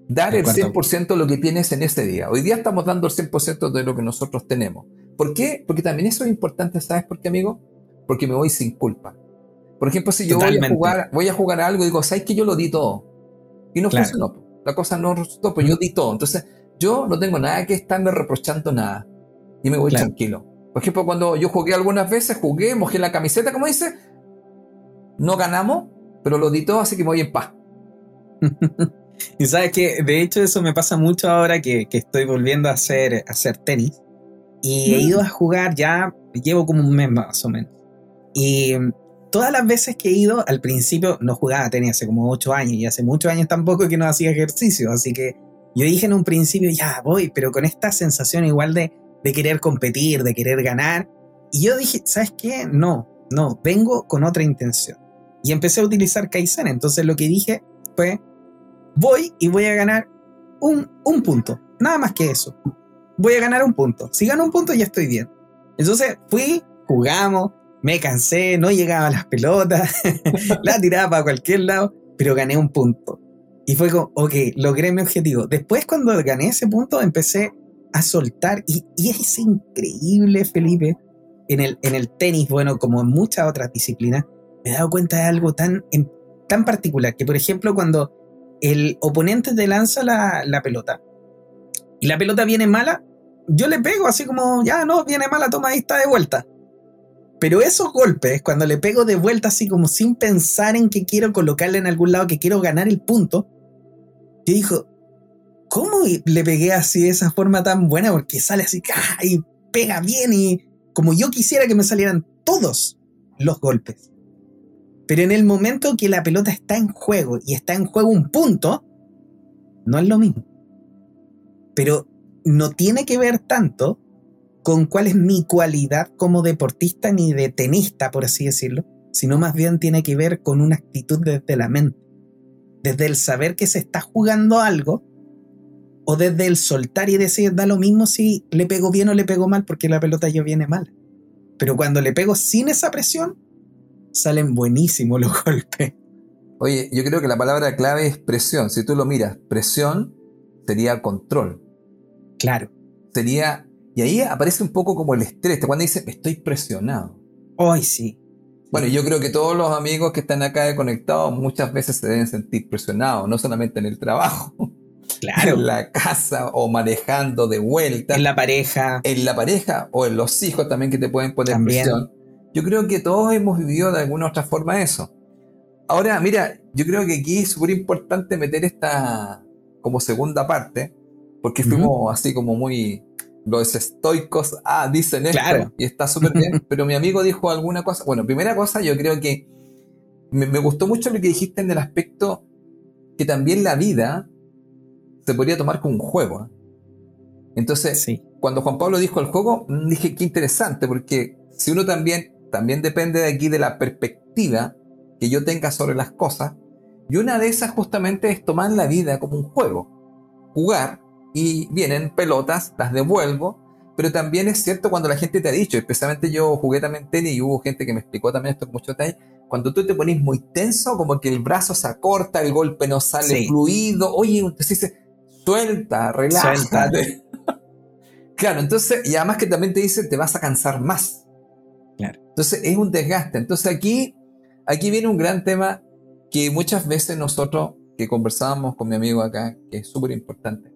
dar el 100% de lo que tienes en ese día. Hoy día estamos dando el 100% de lo que nosotros tenemos. ¿Por qué? Porque también eso es importante, ¿sabes por qué, amigo? Porque me voy sin culpa. Por ejemplo, si yo voy a, jugar, voy a jugar algo y digo, ¿sabes que yo lo di todo? Y no funcionó. La cosa no resultó, pues yo di todo. Entonces, yo no tengo nada que estarme reprochando nada. Y me voy tranquilo. Por ejemplo, cuando yo jugué algunas veces, jugué, mojé la camiseta, como dice, no ganamos, pero lo di todo, así que me voy en paz. Y sabes que, de hecho, eso me pasa mucho ahora que, estoy volviendo a hacer, a hacer tenis. Y he mm. ido a jugar ya, llevo como un mes más o menos. Y todas las veces que he ido, al principio no jugaba tenis hace como 8 años y hace muchos años tampoco que no hacía ejercicio. Así que yo dije en un principio, ya voy, pero con esta sensación igual de, de querer competir, de querer ganar. Y yo dije, ¿sabes qué? No, no, vengo con otra intención. Y empecé a utilizar Kaizen. Entonces lo que dije fue, voy y voy a ganar un, un punto. Nada más que eso. Voy a ganar un punto. Si gano un punto ya estoy bien. Entonces fui, jugamos, me cansé, no llegaba a las pelotas, la tiraba para cualquier lado, pero gané un punto. Y fue como, ok, logré mi objetivo. Después cuando gané ese punto empecé a soltar y, y es increíble, Felipe, en el, en el tenis, bueno, como en muchas otras disciplinas, me he dado cuenta de algo tan, tan particular, que por ejemplo cuando el oponente te lanza la, la pelota y la pelota viene mala, yo le pego así como, ya no, viene mala, toma, ahí está de vuelta. Pero esos golpes, cuando le pego de vuelta así como sin pensar en que quiero colocarle en algún lado, que quiero ganar el punto, yo dijo, ¿cómo le pegué así de esa forma tan buena? Porque sale así, y pega bien y como yo quisiera que me salieran todos los golpes. Pero en el momento que la pelota está en juego y está en juego un punto, no es lo mismo. Pero no tiene que ver tanto con cuál es mi cualidad como deportista ni de tenista, por así decirlo, sino más bien tiene que ver con una actitud desde la mente, desde el saber que se está jugando algo o desde el soltar y decir, da lo mismo si le pego bien o le pego mal porque la pelota ya viene mal. Pero cuando le pego sin esa presión, salen buenísimos los golpes. Oye, yo creo que la palabra clave es presión. Si tú lo miras, presión sería control. Claro. Sería y ahí aparece un poco como el estrés, cuando dice, estoy presionado. Ay, sí. Bueno, yo creo que todos los amigos que están acá conectados muchas veces se deben sentir presionados, no solamente en el trabajo, claro. en la casa o manejando de vuelta. En la pareja. En la pareja o en los hijos también que te pueden poner presión. Yo creo que todos hemos vivido de alguna u otra forma eso. Ahora, mira, yo creo que aquí es súper importante meter esta como segunda parte, porque fuimos así como muy los estoicos, ah, dicen esto y está súper bien, pero mi amigo dijo alguna cosa. Bueno, primera cosa, yo creo que me, gustó mucho lo que dijiste en el aspecto que también la vida se podría tomar como un juego. ¿eh? Entonces, cuando Juan Pablo dijo el juego, mm, dije qué interesante, porque si uno también, también depende de aquí de la perspectiva que yo tenga sobre las cosas, y una de esas justamente es tomar la vida como un juego, jugar y vienen pelotas, las devuelvo, pero también es cierto cuando la gente te ha dicho, especialmente yo jugué también tenis y hubo gente que me explicó también esto con mucho detalle, cuando tú te pones muy tenso, como que el brazo se acorta, el golpe no sale fluido, oye, entonces dice, suelta, relájate. claro, entonces, y además que también te dice, te vas a cansar más. Claro. Entonces es un desgaste. Entonces aquí, aquí viene un gran tema que muchas veces nosotros, que conversábamos con mi amigo acá, que es súper importante,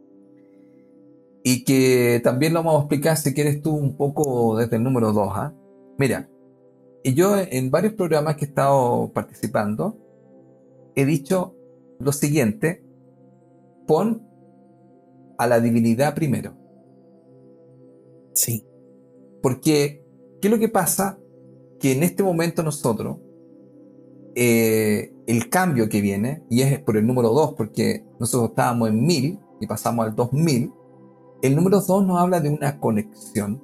y que también lo vamos a explicar si quieres tú un poco desde el número 2. ¿ah? Mira, yo en varios programas que he estado participando he dicho lo siguiente, pon a la divinidad primero. Sí. Porque, ¿qué es lo que pasa? Que en este momento nosotros, eh, el cambio que viene, y es por el número 2, porque nosotros estábamos en 1000 y pasamos al 2000, el número 2 nos habla de una conexión.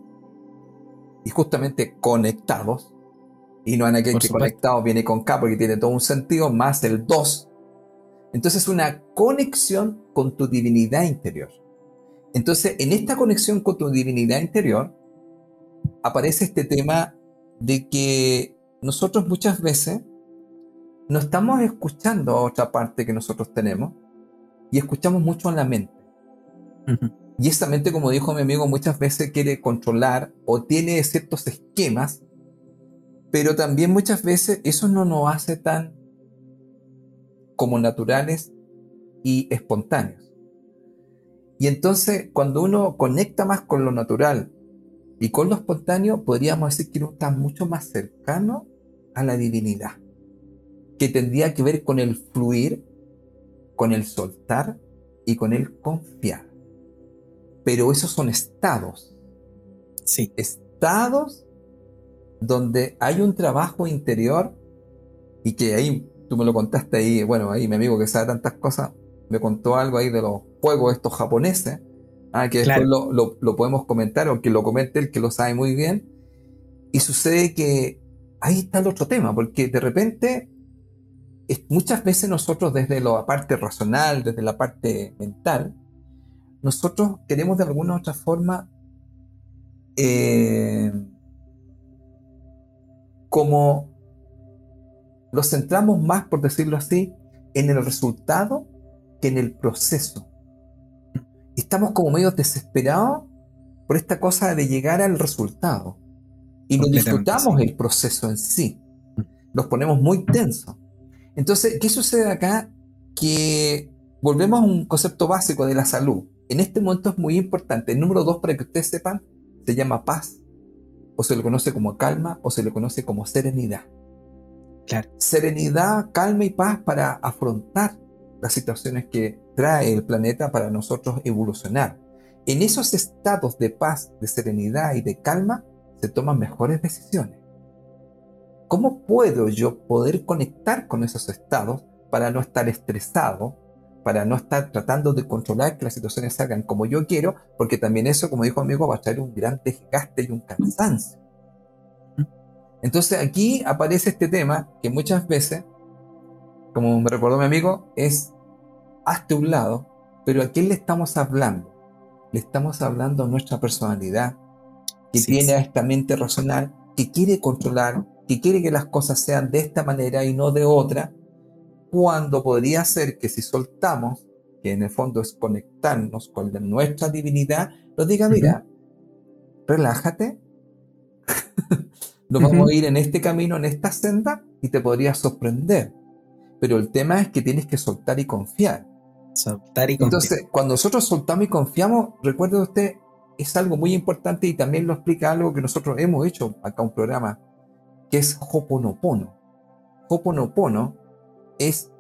Y justamente conectados. Y no en aquel que conectados viene con K porque tiene todo un sentido, más el 2. Entonces una conexión con tu divinidad interior. Entonces en esta conexión con tu divinidad interior aparece este tema de que nosotros muchas veces no estamos escuchando a otra parte que nosotros tenemos y escuchamos mucho en la mente. Y esta mente, como dijo mi amigo, muchas veces quiere controlar o tiene ciertos esquemas, pero también muchas veces eso no nos hace tan como naturales y espontáneos. Y entonces, cuando uno conecta más con lo natural y con lo espontáneo, podríamos decir que uno está mucho más cercano a la divinidad, que tendría que ver con el fluir con el soltar y con el confiar. Pero esos son estados. Sí. Estados donde hay un trabajo interior y que ahí, tú me lo contaste ahí, bueno, ahí mi amigo que sabe tantas cosas, me contó algo ahí de los juegos estos japoneses, ah, que después lo, lo, podemos comentar o que lo comente el que lo sabe muy bien. Y sucede que ahí está el otro tema, porque de repente muchas veces nosotros desde la parte racional, desde la parte mental, nosotros queremos de alguna u otra forma eh, como lo centramos más, por decirlo así, en el resultado que en el proceso. Estamos como medio desesperados por esta cosa de llegar al resultado. Y no disfrutamos el proceso en sí. Nos ponemos muy tensos. Entonces, ¿qué sucede acá? Que volvemos a un concepto básico de la salud. En este momento es muy importante. El número dos, para que ustedes sepan, se llama paz, o se le conoce como calma, o se le conoce como serenidad. Serenidad, calma y paz para afrontar las situaciones que trae el planeta para nosotros evolucionar. En esos estados de paz, de serenidad y de calma se toman mejores decisiones. ¿Cómo puedo yo poder conectar con esos estados para no estar estresado, para no estar tratando de controlar que las situaciones salgan como yo quiero? Porque también eso, como dijo amigo, va a traer un gran desgaste y un cansancio. Entonces aquí aparece este tema que muchas veces, como me recordó mi amigo, es hazte un lado, pero ¿a quién le estamos hablando? Le estamos hablando a nuestra personalidad, que tiene esta mente racional, que quiere controlar, que quiere que las cosas sean de esta manera y no de otra, cuando podría ser que si soltamos, que en el fondo es conectarnos con nuestra divinidad, nos diga, mira, relájate, nos vamos a ir en este camino, en esta senda, y te podría sorprender. Pero el tema es que tienes que soltar y confiar. Soltar y confiar. Entonces, cuando nosotros soltamos y confiamos, recuerde usted, es algo muy importante y también lo explica algo que nosotros hemos hecho acá un programa, que es Hoponopono. Hoponopono es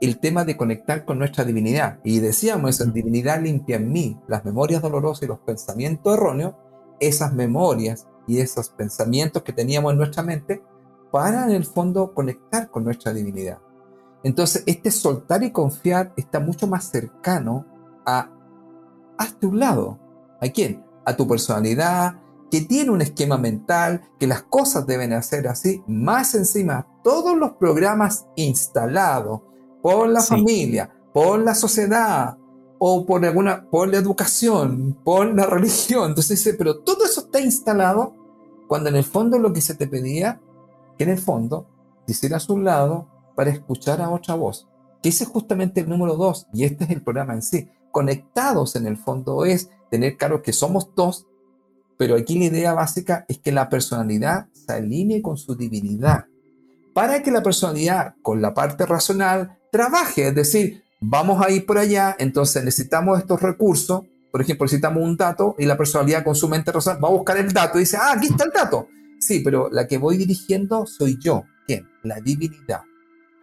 el tema de conectar con nuestra divinidad. Y decíamos, esa divinidad limpia en mí las memorias dolorosas y los pensamientos erróneos, esas memorias y esos pensamientos que teníamos en nuestra mente para en el fondo conectar con nuestra divinidad. Entonces, este soltar y confiar está mucho más cercano a hazte un lado. ¿A quién? A tu personalidad, que tiene un esquema mental, que las cosas deben hacer así. Más encima, todos los programas instalados por la familia, por la sociedad, o por alguna, por la educación, por la religión. Entonces dice, pero todo eso está instalado cuando en el fondo lo que se te pedía, que en el fondo te hicieras un lado para escuchar a otra voz. Que ese es justamente el número dos, y este es el programa en sí. Conectados en el fondo es tener claro que somos dos, pero aquí la idea básica es que la personalidad se alinee con su divinidad. Para que la personalidad con la parte racional trabaje, es decir, vamos a ir por allá, entonces necesitamos estos recursos, por ejemplo, necesitamos un dato y la personalidad con su mente racional va a buscar el dato y dice, ah, aquí está el dato. Sí, pero la que voy dirigiendo soy yo. ¿Quién? La divinidad.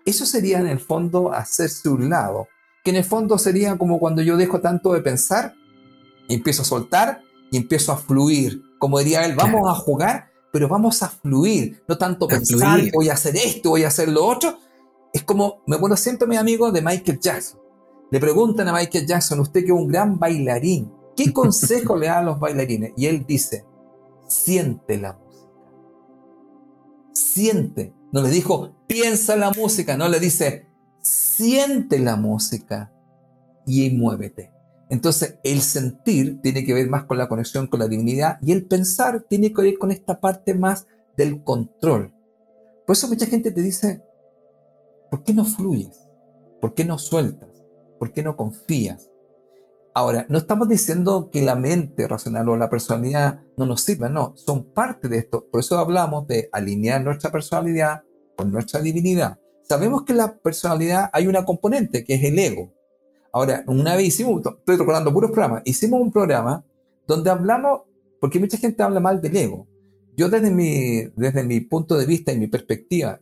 Eso sería en el fondo hacerse un lado, que en el fondo sería como cuando yo dejo tanto de pensar y empiezo a soltar y empiezo a fluir. Como diría él, vamos a jugar, pero vamos a fluir, no tanto pensar, voy a hacer esto, voy a hacer lo otro, es como, me acuerdo siempre mi amigo de Michael Jackson. Le preguntan a Michael Jackson, usted que es un gran bailarín, ¿qué consejo le da a los bailarines? Y él dice, siente la música. Siente. No le dijo, piensa la música, no le dice, siente la música y muévete. Entonces, el sentir tiene que ver más con la conexión con la divinidad y el pensar tiene que ver con esta parte más del control. Por eso mucha gente te dice, ¿Por qué no fluyes? ¿Por qué no sueltas? ¿Por qué no confías? Ahora, no estamos diciendo que la mente racional o la personalidad no nos sirva, no, son parte de esto. Por eso hablamos de alinear nuestra personalidad con nuestra divinidad. Sabemos que la personalidad hay una componente que es el ego. Ahora, una vez hicimos, estoy recordando puros programas, hicimos un programa donde hablamos, porque mucha gente habla mal del ego. Yo desde mi, desde mi punto de vista y mi perspectiva,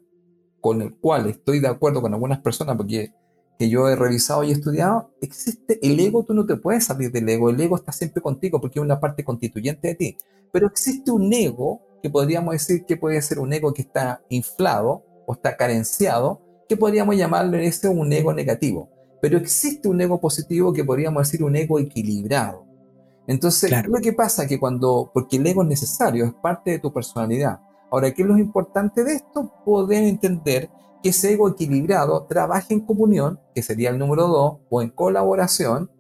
con el cual estoy de acuerdo con algunas personas, porque que yo he revisado y estudiado, existe el ego, tú no te puedes salir del ego, el ego está siempre contigo porque es una parte constituyente de ti, pero existe un ego que podríamos decir que puede ser un ego que está inflado o está carenciado, que podríamos llamarle ese un ego negativo, pero existe un ego positivo que podríamos decir un ego equilibrado. Entonces, lo que pasa que cuando, porque el ego es necesario, es parte de tu personalidad. Ahora, ¿qué es lo importante de esto? Poder entender que ese ego equilibrado trabaje en comunión, que sería el número dos, o en colaboración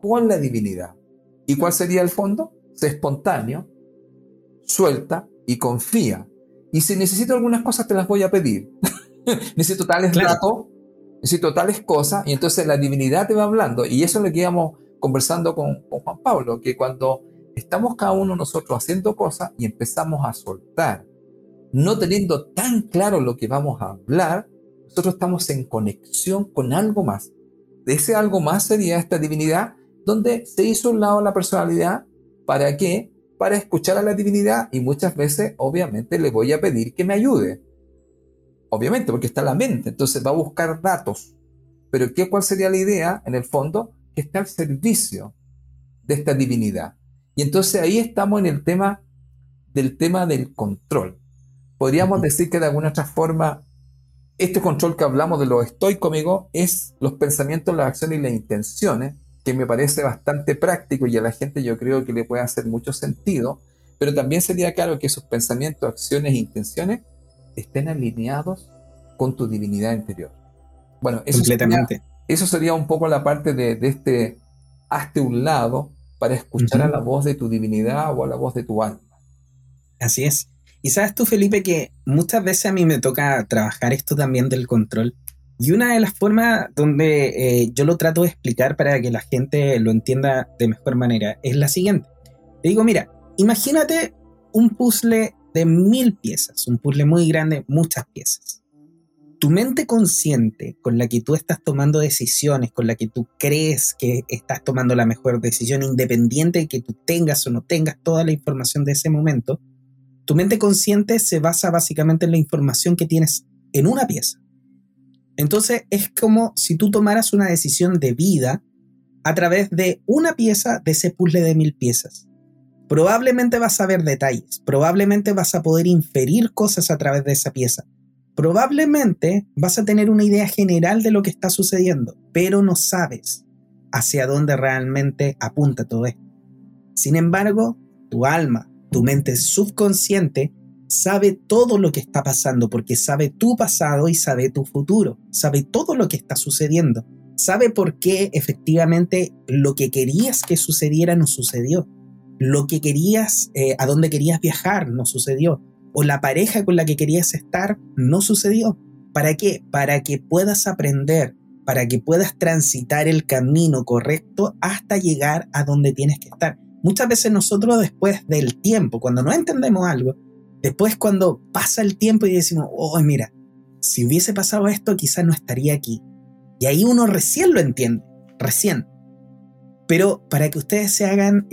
con la divinidad. ¿Y cuál sería el fondo? Sé espontáneo, suelta y confía. Y si necesito algunas cosas, te las voy a pedir. necesito tales datos, necesito tales cosas, y entonces la divinidad te va hablando. Y eso es lo que íbamos conversando con, con Juan Pablo, que cuando estamos cada uno nosotros haciendo cosas y empezamos a soltar, no teniendo tan claro lo que vamos a hablar, nosotros estamos en conexión con algo más. Ese algo más sería esta divinidad donde se hizo un lado la personalidad. ¿Para qué? Para escuchar a la divinidad y muchas veces, obviamente, le voy a pedir que me ayude. Obviamente, porque está la mente, entonces va a buscar datos. Pero ¿qué, ¿cuál sería la idea? En el fondo, que está al servicio de esta divinidad. Y entonces ahí estamos en el tema del tema del control. Podríamos decir que de alguna otra forma, este control que hablamos de lo estoico, amigo, es los pensamientos, las acciones y las intenciones, que me parece bastante práctico y a la gente yo creo que le puede hacer mucho sentido, pero también sería claro que esos pensamientos, acciones e intenciones estén alineados con tu divinidad interior. Bueno, eso, Sería, eso sería un poco la parte de, este hazte un lado para escuchar a la voz de tu divinidad o a la voz de tu alma. Así es. Y sabes tú, Felipe, que muchas veces a mí me toca trabajar esto también del control. Y una de las formas donde eh, yo lo trato de explicar para que la gente lo entienda de mejor manera es la siguiente. Te digo, mira, imagínate un puzzle de mil piezas, un puzzle muy grande, muchas piezas. Tu mente consciente con la que tú estás tomando decisiones, con la que tú crees que estás tomando la mejor decisión, independiente de que tú tengas o no tengas toda la información de ese momento, tu mente consciente se basa básicamente en la información que tienes en una pieza. Entonces es como si tú tomaras una decisión de vida a través de una pieza de ese puzzle de mil piezas. Probablemente vas a ver detalles, probablemente vas a poder inferir cosas a través de esa pieza. Probablemente vas a tener una idea general de lo que está sucediendo, pero no sabes hacia dónde realmente apunta todo esto. Sin embargo, tu alma, tu mente subconsciente sabe todo lo que está pasando porque sabe tu pasado y sabe tu futuro, sabe todo lo que está sucediendo, sabe por qué efectivamente lo que querías que sucediera no sucedió, lo que querías, eh, a dónde querías viajar no sucedió, o la pareja con la que querías estar no sucedió. ¿Para qué? Para que puedas aprender, para que puedas transitar el camino correcto hasta llegar a donde tienes que estar. Muchas veces nosotros después del tiempo, cuando no entendemos algo, después cuando pasa el tiempo y decimos, oh, mira, si hubiese pasado esto, quizás no estaría aquí. Y ahí uno recién lo entiende, recién. Pero para que ustedes se hagan,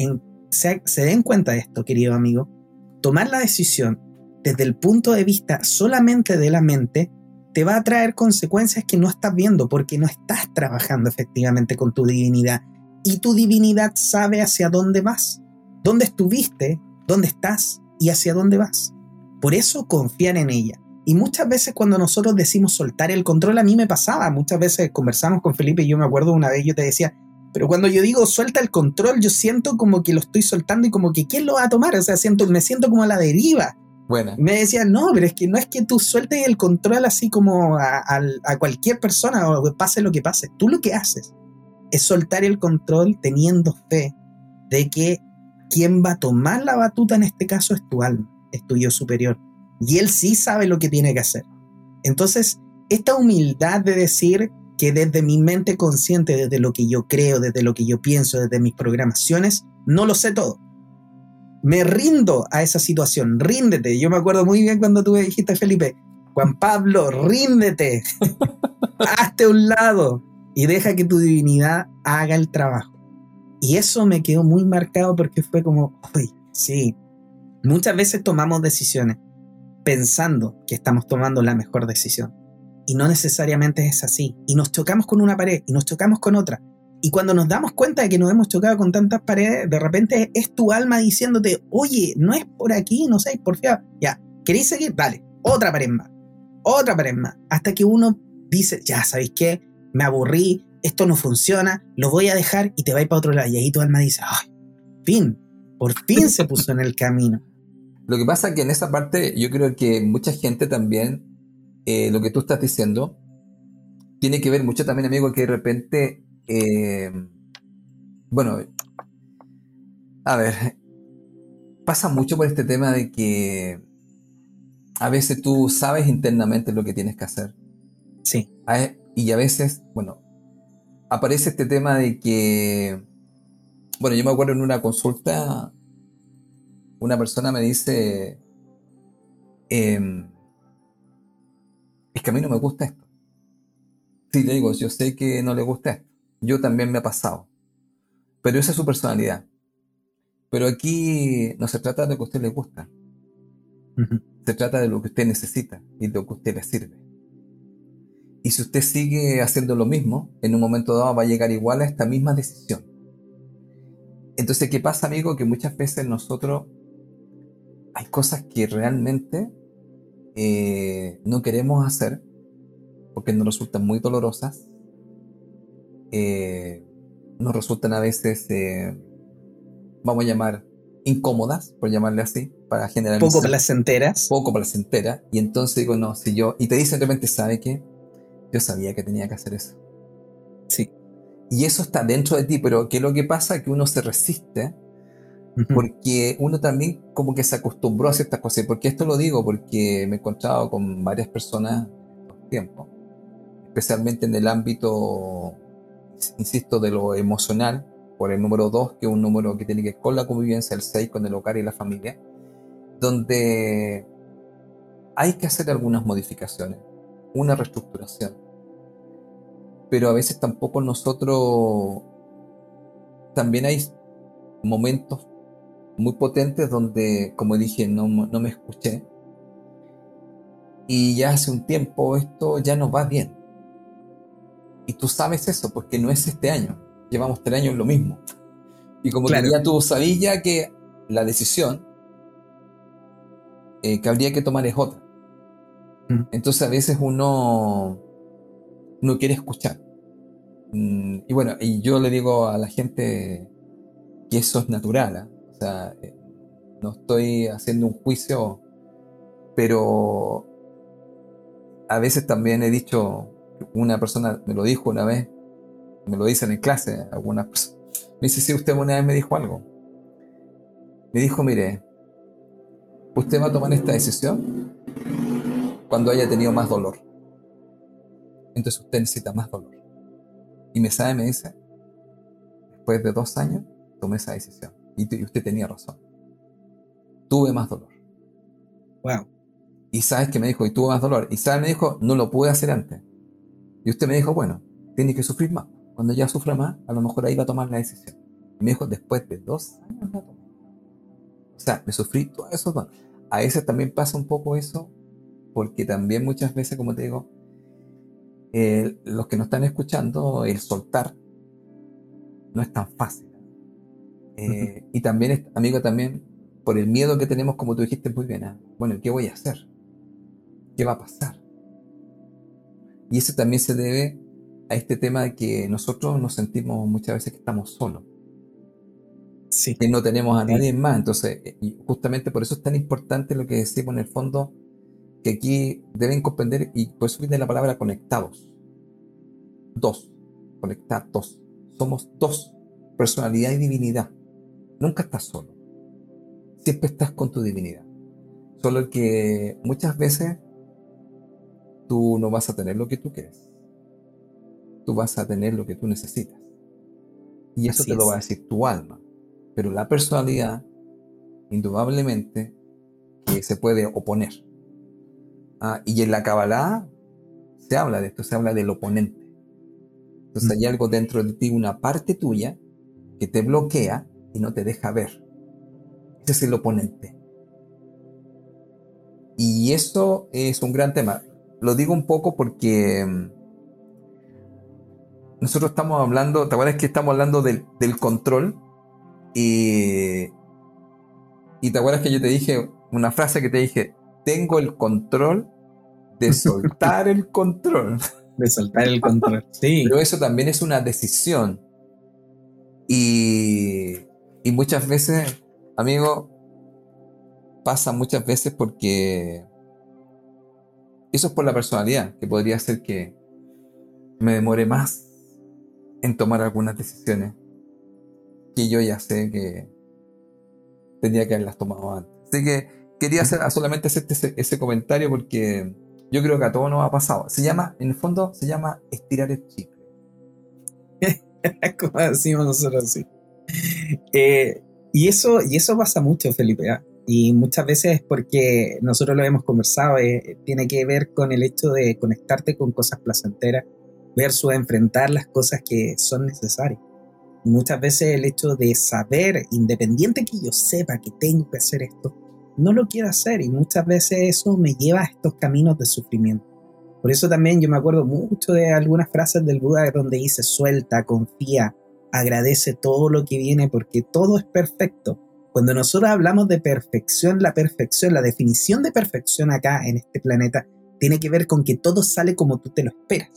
se, se den cuenta de esto, querido amigo, tomar la decisión desde el punto de vista solamente de la mente te va a traer consecuencias que no estás viendo porque no estás trabajando efectivamente con tu divinidad y tu divinidad sabe hacia dónde vas, dónde estuviste, dónde estás y hacia dónde vas. Por eso confían en ella. Y muchas veces cuando nosotros decimos soltar el control, a mí me pasaba, muchas veces conversamos con Felipe y yo me acuerdo una vez, yo te decía, pero cuando yo digo suelta el control, yo siento como que lo estoy soltando y como que ¿quién lo va a tomar? O sea, siento, me siento como a la deriva. Bueno. Me decía, no, pero es que no es que tú sueltes el control así como a, a cualquier persona o pase lo que pase. Tú lo que haces es soltar el control teniendo fe de que quien va a tomar la batuta en este caso es tu alma, es tu yo superior. Y él sí sabe lo que tiene que hacer. Entonces, esta humildad de decir que desde mi mente consciente, desde lo que yo creo, desde lo que yo pienso, desde mis programaciones, no lo sé todo. Me rindo a esa situación, ríndete. Yo me acuerdo muy bien cuando tú me dijiste, Felipe, Juan Pablo, ríndete, hazte un lado, y deja que tu divinidad haga el trabajo. Y eso me quedó muy marcado porque fue como, uy, sí, muchas veces tomamos decisiones pensando que estamos tomando la mejor decisión. y no necesariamente es así. Y nos chocamos con una pared y nos chocamos con otra. Y cuando nos damos cuenta de que nos hemos chocado con tantas paredes, de repente es tu alma diciéndote, oye, no es por aquí, no sé, por fin, ya, ¿queréis seguir? Dale, otra pared más, otra pared más, hasta que uno dice, ya, ¿sabéis qué? Me aburrí, esto no funciona, lo voy a dejar y te va para otro lado. Y ahí tu alma dice, ay, fin, por fin se puso en el camino. Lo que pasa es que en esa parte yo creo que mucha gente también, eh, lo que tú estás diciendo, tiene que ver mucho también, amigo, que de repente, eh, bueno, a ver, pasa mucho por este tema de que a veces tú sabes internamente lo que tienes que hacer. Sí. Y a veces, bueno, aparece este tema de que, bueno, yo me acuerdo en una consulta, una persona me dice, em, es que a mí no me gusta esto. Sí, le digo, yo sé que no le gusta esto. Yo también me ha pasado. Pero esa es su personalidad. Pero aquí no se trata de lo que a usted le gusta. Se trata de lo que usted necesita y de lo que a usted le sirve. Y si usted sigue haciendo lo mismo, en un momento dado va a llegar igual a esta misma decisión. Entonces, ¿qué pasa, amigo? Que muchas veces nosotros hay cosas que realmente eh, no queremos hacer porque nos resultan muy dolorosas, eh, nos resultan a veces, eh, vamos a llamar, incómodas, por llamarle así, para generar... Poco placenteras. Poco placenteras. Y entonces digo, no, si yo... Y te dicen de repente, ¿sabe qué? Yo sabía que tenía que hacer eso. Sí. Y eso está dentro de ti, pero ¿qué es lo que pasa? Que uno se resiste porque uno también como que se acostumbró a ciertas cosas. ¿Por qué esto lo digo? Porque me he encontrado con varias personas en tiempo, especialmente en el ámbito, insisto, de lo emocional, por el número 2, que es un número que tiene que ver con la convivencia, el 6 con el hogar y la familia, donde hay que hacer algunas modificaciones, una reestructuración pero a veces tampoco nosotros, también hay momentos muy potentes donde, como dije, no, no me escuché. Y ya hace un tiempo esto ya no va bien. Y tú sabes eso, porque no es este año. Llevamos tres años lo mismo. Y como que ya tú sabías que la decisión eh, que habría que tomar es otra. Mm. Entonces a veces uno no quiere escuchar. Mm, y bueno, y yo le digo a la gente que eso es natural. ¿ah? O sea, eh, no estoy haciendo un juicio, pero a veces también he dicho, una persona me lo dijo una vez, me lo dicen en clase, algunas personas. Me dice, sí, usted una vez me dijo algo. Me dijo, mire, usted va a tomar esta decisión cuando haya tenido más dolor. Entonces usted necesita más dolor. Y me sabe, me dice, después de dos años, tomé esa decisión. Y, usted tenía razón. Tuve más dolor. Wow. Y sabes que me dijo, y tuve más dolor. Y sabes, me dijo, no lo pude hacer antes. Y usted me dijo, bueno, tiene que sufrir más. Cuando ya sufra más, a lo mejor ahí va a tomar la decisión. Y me dijo, después de dos años la tomé. O sea, me sufrí todos esos dolores. A veces también pasa un poco eso, porque también muchas veces, como te digo, los que nos están escuchando, el soltar no es tan fácil. Eh, y también, amigo, también por el miedo que tenemos, como tú dijiste muy bien, ¿ah? bueno, ¿qué voy a hacer? ¿Qué va a pasar? Y eso también se debe a este tema de que nosotros nos sentimos muchas veces que estamos solos. Sí. Que no tenemos a nadie más. Entonces, eh, justamente por eso es tan importante lo que decimos en el fondo, que aquí deben comprender, y por eso viene la palabra conectados. Dos, conectados. Somos dos, personalidad y divinidad. Nunca estás solo. Siempre estás con tu divinidad. Solo que muchas veces tú no vas a tener lo que tú quieres. Tú vas a tener lo que tú necesitas. Y eso te lo va a decir tu alma. Pero la personalidad, indudablemente, que se puede oponer. Ah, y en la Kabbalah se habla de esto, se habla del oponente. Entonces hay algo dentro de ti, una parte tuya, que te bloquea y no te deja ver. Ese es el oponente. Y eso es un gran tema. lo digo un poco porque mm, nosotros estamos hablando, ¿te acuerdas que estamos hablando del, control? Y, y te acuerdas que yo te dije una frase que te dije, tengo el control de soltar el control. De soltar el control, sí. Pero eso también es una decisión. Y, y muchas veces, amigo, pasa muchas veces porque eso es por la personalidad, que podría ser que me demore más en tomar algunas decisiones que yo ya sé que tendría que haberlas tomado antes. Así que quería hacer, solamente hacer ese, comentario porque yo creo que a todos nos ha pasado. Se llama, en el fondo, se llama estirar el chicle. Como decimos nosotros, sí. Eh, y, eso, y eso pasa mucho, Felipe. ¿ah? Y muchas veces porque nosotros lo hemos conversado, eh, tiene que ver con el hecho de conectarte con cosas placenteras versus enfrentar las cosas que son necesarias. Muchas veces el hecho de saber, independiente que yo sepa que tengo que hacer esto, no lo quiero hacer y muchas veces eso me lleva a estos caminos de sufrimiento. Por eso también yo me acuerdo mucho de algunas frases del Buda donde dice suelta, confía, agradece todo lo que viene porque todo es perfecto. Cuando nosotros hablamos de perfección, la perfección, la definición de perfección acá en este planeta tiene que ver con que todo sale como tú te lo esperas.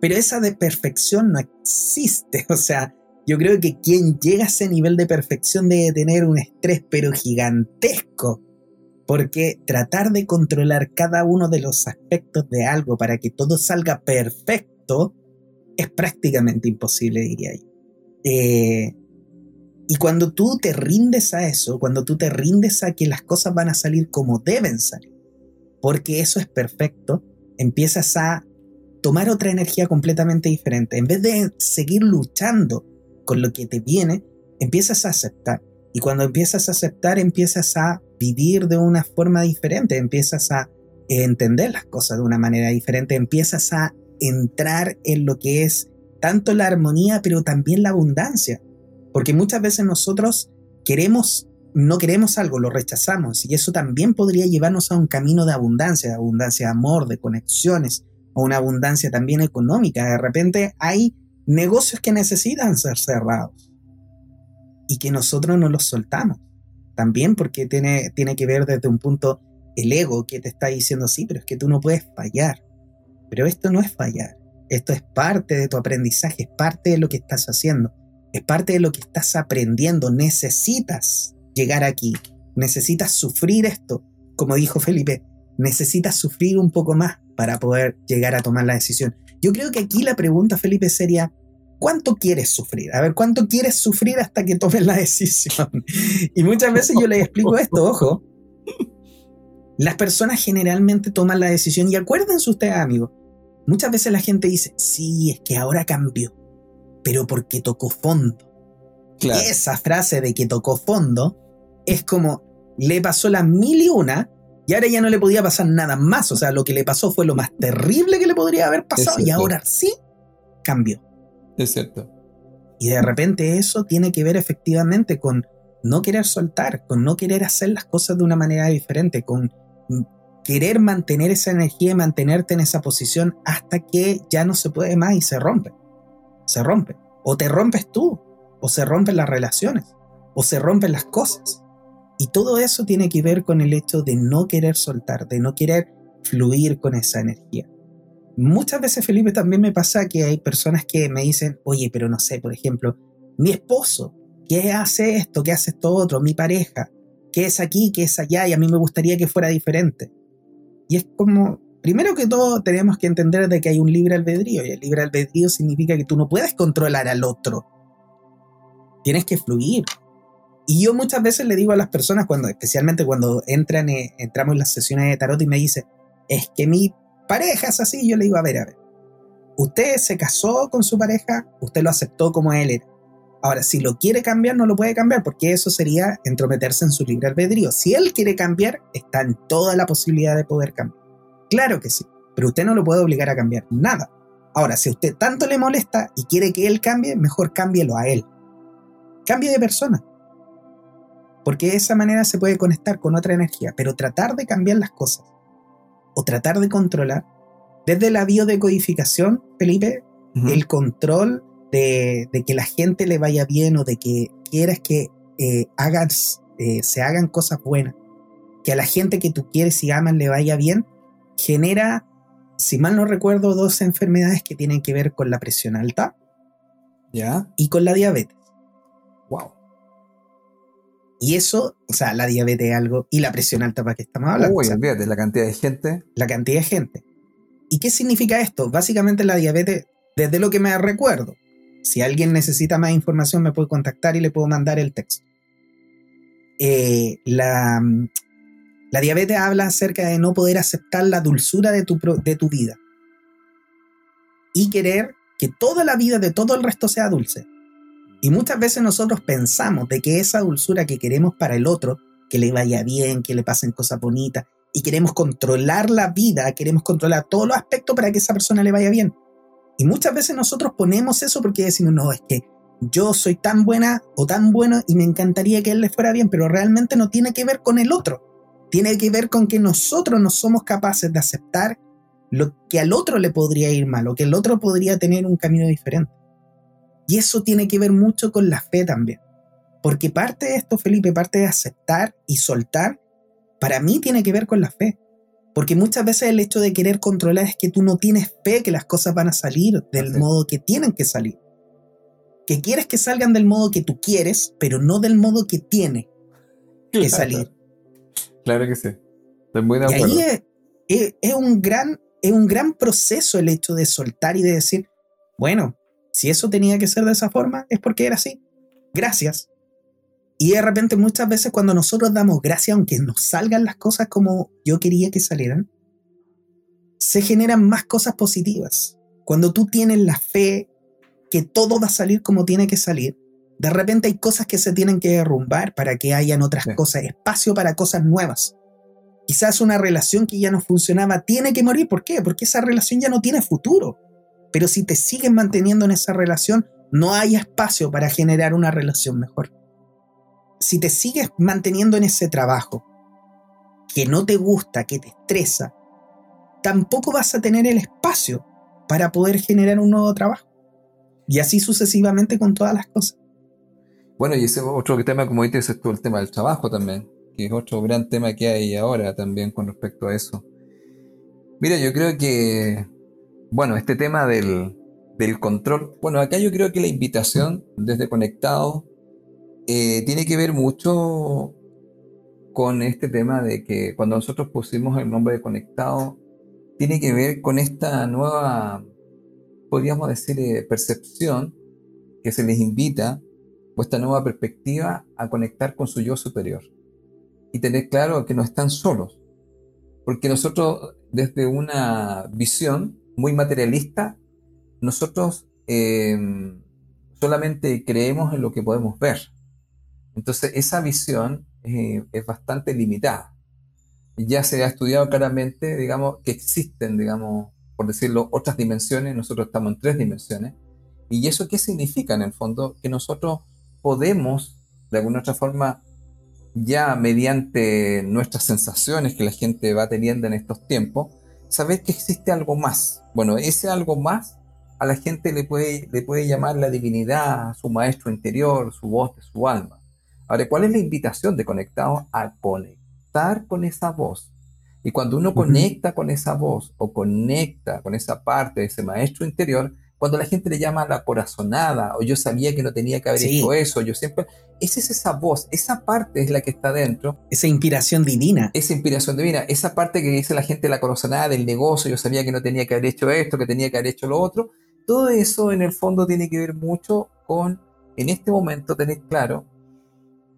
Pero esa de perfección no existe. O sea, yo creo que quien llega a ese nivel de perfección debe tener un estrés pero gigantesco. Porque tratar de controlar cada uno de los aspectos de algo para que todo salga perfecto es prácticamente imposible, diría yo. Eh, y cuando tú te rindes a eso, cuando tú te rindes a que las cosas van a salir como deben salir, porque eso es perfecto, empiezas a tomar otra energía completamente diferente. En vez de seguir luchando con lo que te viene, empiezas a aceptar. Y cuando empiezas a aceptar, empiezas a vivir de una forma diferente, empiezas a entender las cosas de una manera diferente, empiezas a entrar en lo que es tanto la armonía, pero también la abundancia. Porque muchas veces nosotros queremos, no queremos algo, lo rechazamos. Y eso también podría llevarnos a un camino de abundancia, de abundancia de amor, de conexiones, o una abundancia también económica. De repente hay negocios que necesitan ser cerrados y que nosotros no los soltamos. También porque tiene, tiene que ver desde un punto el ego que te está diciendo, sí, pero es que tú no puedes fallar. Pero esto no es fallar. Esto es parte de tu aprendizaje, es parte de lo que estás haciendo, es parte de lo que estás aprendiendo. Necesitas llegar aquí, necesitas sufrir esto. Como dijo Felipe, necesitas sufrir un poco más para poder llegar a tomar la decisión. Yo creo que aquí la pregunta, Felipe, sería, ¿cuánto quieres sufrir? A ver, ¿cuánto quieres sufrir hasta que tomes la decisión? Y muchas veces yo les explico esto, ojo. Las personas generalmente toman la decisión y acuérdense ustedes, amigos, Muchas veces la gente dice, sí, es que ahora cambió, pero porque tocó fondo. Esa frase de que tocó fondo es como le pasó la mil y una y ahora ya no le podía pasar nada más. O sea, lo que le pasó fue lo más terrible que le podría haber pasado y ahora sí cambió. Es. Y de repente eso tiene que ver efectivamente con no querer soltar, con no querer hacer las cosas de una manera diferente, con querer mantener esa energía y mantenerte en esa posición hasta que ya no se puede más y se rompe. Se rompe. O te rompes tú, o se rompen las relaciones, o se rompen las cosas. Y todo eso tiene que ver con el hecho de no querer soltar, de no querer fluir con esa energía. Muchas veces, Felipe, también me pasa que hay personas que me dicen, oye, pero no sé, por ejemplo, mi esposo, ¿qué hace esto? ¿Qué hace esto otro? Mi pareja, ¿qué es aquí? ¿Qué es allá? Y a mí me gustaría que fuera diferente. Y es como, primero que todo, tenemos que entender de que hay un libre albedrío, y el libre albedrío significa que tú no puedes controlar al otro. Tienes que fluir. Y yo muchas veces le digo a las personas, cuando, especialmente cuando entran, eh, entramos en las sesiones de tarot y me dice, es que mi pareja es así, yo le digo, a ver, a ver, usted se casó con su pareja, usted lo aceptó como él era. Ahora, si lo quiere cambiar, no lo puede cambiar, porque eso sería entrometerse en su libre albedrío. Si él quiere cambiar, está en toda la posibilidad de poder cambiar. Claro que sí, pero usted no lo puede obligar a cambiar nada. Ahora, si a usted tanto le molesta y quiere que él cambie, mejor cámbielo a él. Cambie de persona. Porque de esa manera se puede conectar con otra energía, pero tratar de cambiar las cosas o tratar de controlar desde la biodecodificación, Felipe, el control de, que la gente le vaya bien o de que quieras que eh, hagas, eh, se hagan cosas buenas, que a la gente que tú quieres y amas le vaya bien, genera, si mal no recuerdo, dos enfermedades que tienen que ver con la presión alta ¿Ya? y con la diabetes. Y eso, o sea, la diabetes es algo, y la presión alta, ¿para qué estamos hablando? Uy, O sea, olvídate, la cantidad de gente. la cantidad de gente. ¿Y qué significa esto? Básicamente la diabetes, desde lo que me recuerdo, si alguien necesita más información me puede contactar y le puedo mandar el texto. Eh, la, la diabetes habla acerca de no poder aceptar la dulzura de tu, de tu vida y querer que toda la vida de todo el resto sea dulce. Y muchas veces nosotros pensamos de que esa dulzura que queremos para el otro, que le vaya bien, que le pasen cosas bonitas, y queremos controlar la vida, queremos controlar todos los aspectos para que esa persona le vaya bien. Y muchas veces nosotros ponemos eso porque decimos, no, es que yo soy tan buena o tan bueno y me encantaría que él le fuera bien, pero realmente no tiene que ver con el otro. Tiene que ver con que nosotros no somos capaces de aceptar lo que al otro le podría ir mal o que el otro podría tener un camino diferente. Y eso tiene que ver mucho con la fe también. Porque parte de esto, Felipe, parte de aceptar y soltar, para mí tiene que ver con la fe. Porque muchas veces el hecho de querer controlar es que tú no tienes fe que las cosas van a salir del modo que tienen que salir. Que quieres que salgan del modo que tú quieres, pero no del modo que tiene que salir. Claro que sí. Estoy muy de Y acuerdo. ahí es, es- es un gran, es un gran proceso el hecho de soltar y de decir, bueno, si eso tenía que ser de esa forma, es porque era así. Gracias. Y de repente muchas veces cuando nosotros damos gracias, aunque nos salgan las cosas como yo quería que salieran, se generan más cosas positivas. Cuando tú tienes la fe que todo va a salir como tiene que salir, de repente hay cosas que se tienen que derrumbar para que hayan otras Sí. cosas, espacio para cosas nuevas. Quizás una relación que ya no funcionaba tiene que morir. ¿Por qué? Porque esa relación ya no tiene futuro. Pero si te sigues manteniendo en esa relación, no hay espacio para generar una relación mejor. Si te sigues manteniendo en ese trabajo que no te gusta, que te estresa, tampoco vas a tener el espacio para poder generar un nuevo trabajo. Y así sucesivamente con todas las cosas. Bueno, y ese otro tema, como dices, es todo el tema del trabajo también, que es otro gran tema que hay ahora también con respecto a eso. Mira, yo creo que, bueno, este tema del, del control, bueno, acá yo creo que la invitación desde Conectado eh, tiene que ver mucho con este tema de que cuando nosotros pusimos el nombre de Conectado, tiene que ver con esta nueva, podríamos decir, eh, percepción que se les invita o esta nueva perspectiva a conectar con su yo superior y tener claro que no están solos. Porque nosotros, desde una visión muy materialista, nosotros eh, solamente creemos en lo que podemos ver. Entonces, esa visión eh, es bastante limitada. Ya se ha estudiado claramente, digamos, que existen, digamos, por decirlo, otras dimensiones. Nosotros estamos en tres dimensiones. ¿Y eso qué significa en el fondo? Que nosotros podemos, de alguna otra forma, ya mediante nuestras sensaciones que la gente va teniendo en estos tiempos, saber que existe algo más. Bueno, ese algo más a la gente le puede, le puede llamar la divinidad, su maestro interior, su voz de su alma. Ahora, ¿cuál es la invitación de conectados? A conectar con esa voz. Y cuando uno conecta con esa voz o conecta con esa parte de ese maestro interior, cuando la gente le llama la corazonada, o yo sabía que no tenía que haber Sí. hecho eso, yo siempre. Esa es esa voz, esa parte es la que está dentro, Esa inspiración divina. esa inspiración divina, esa parte que dice la gente la corazonada del negocio, yo sabía que no tenía que haber hecho esto, que tenía que haber hecho lo otro. Todo eso en el fondo tiene que ver mucho con, en este momento, tener claro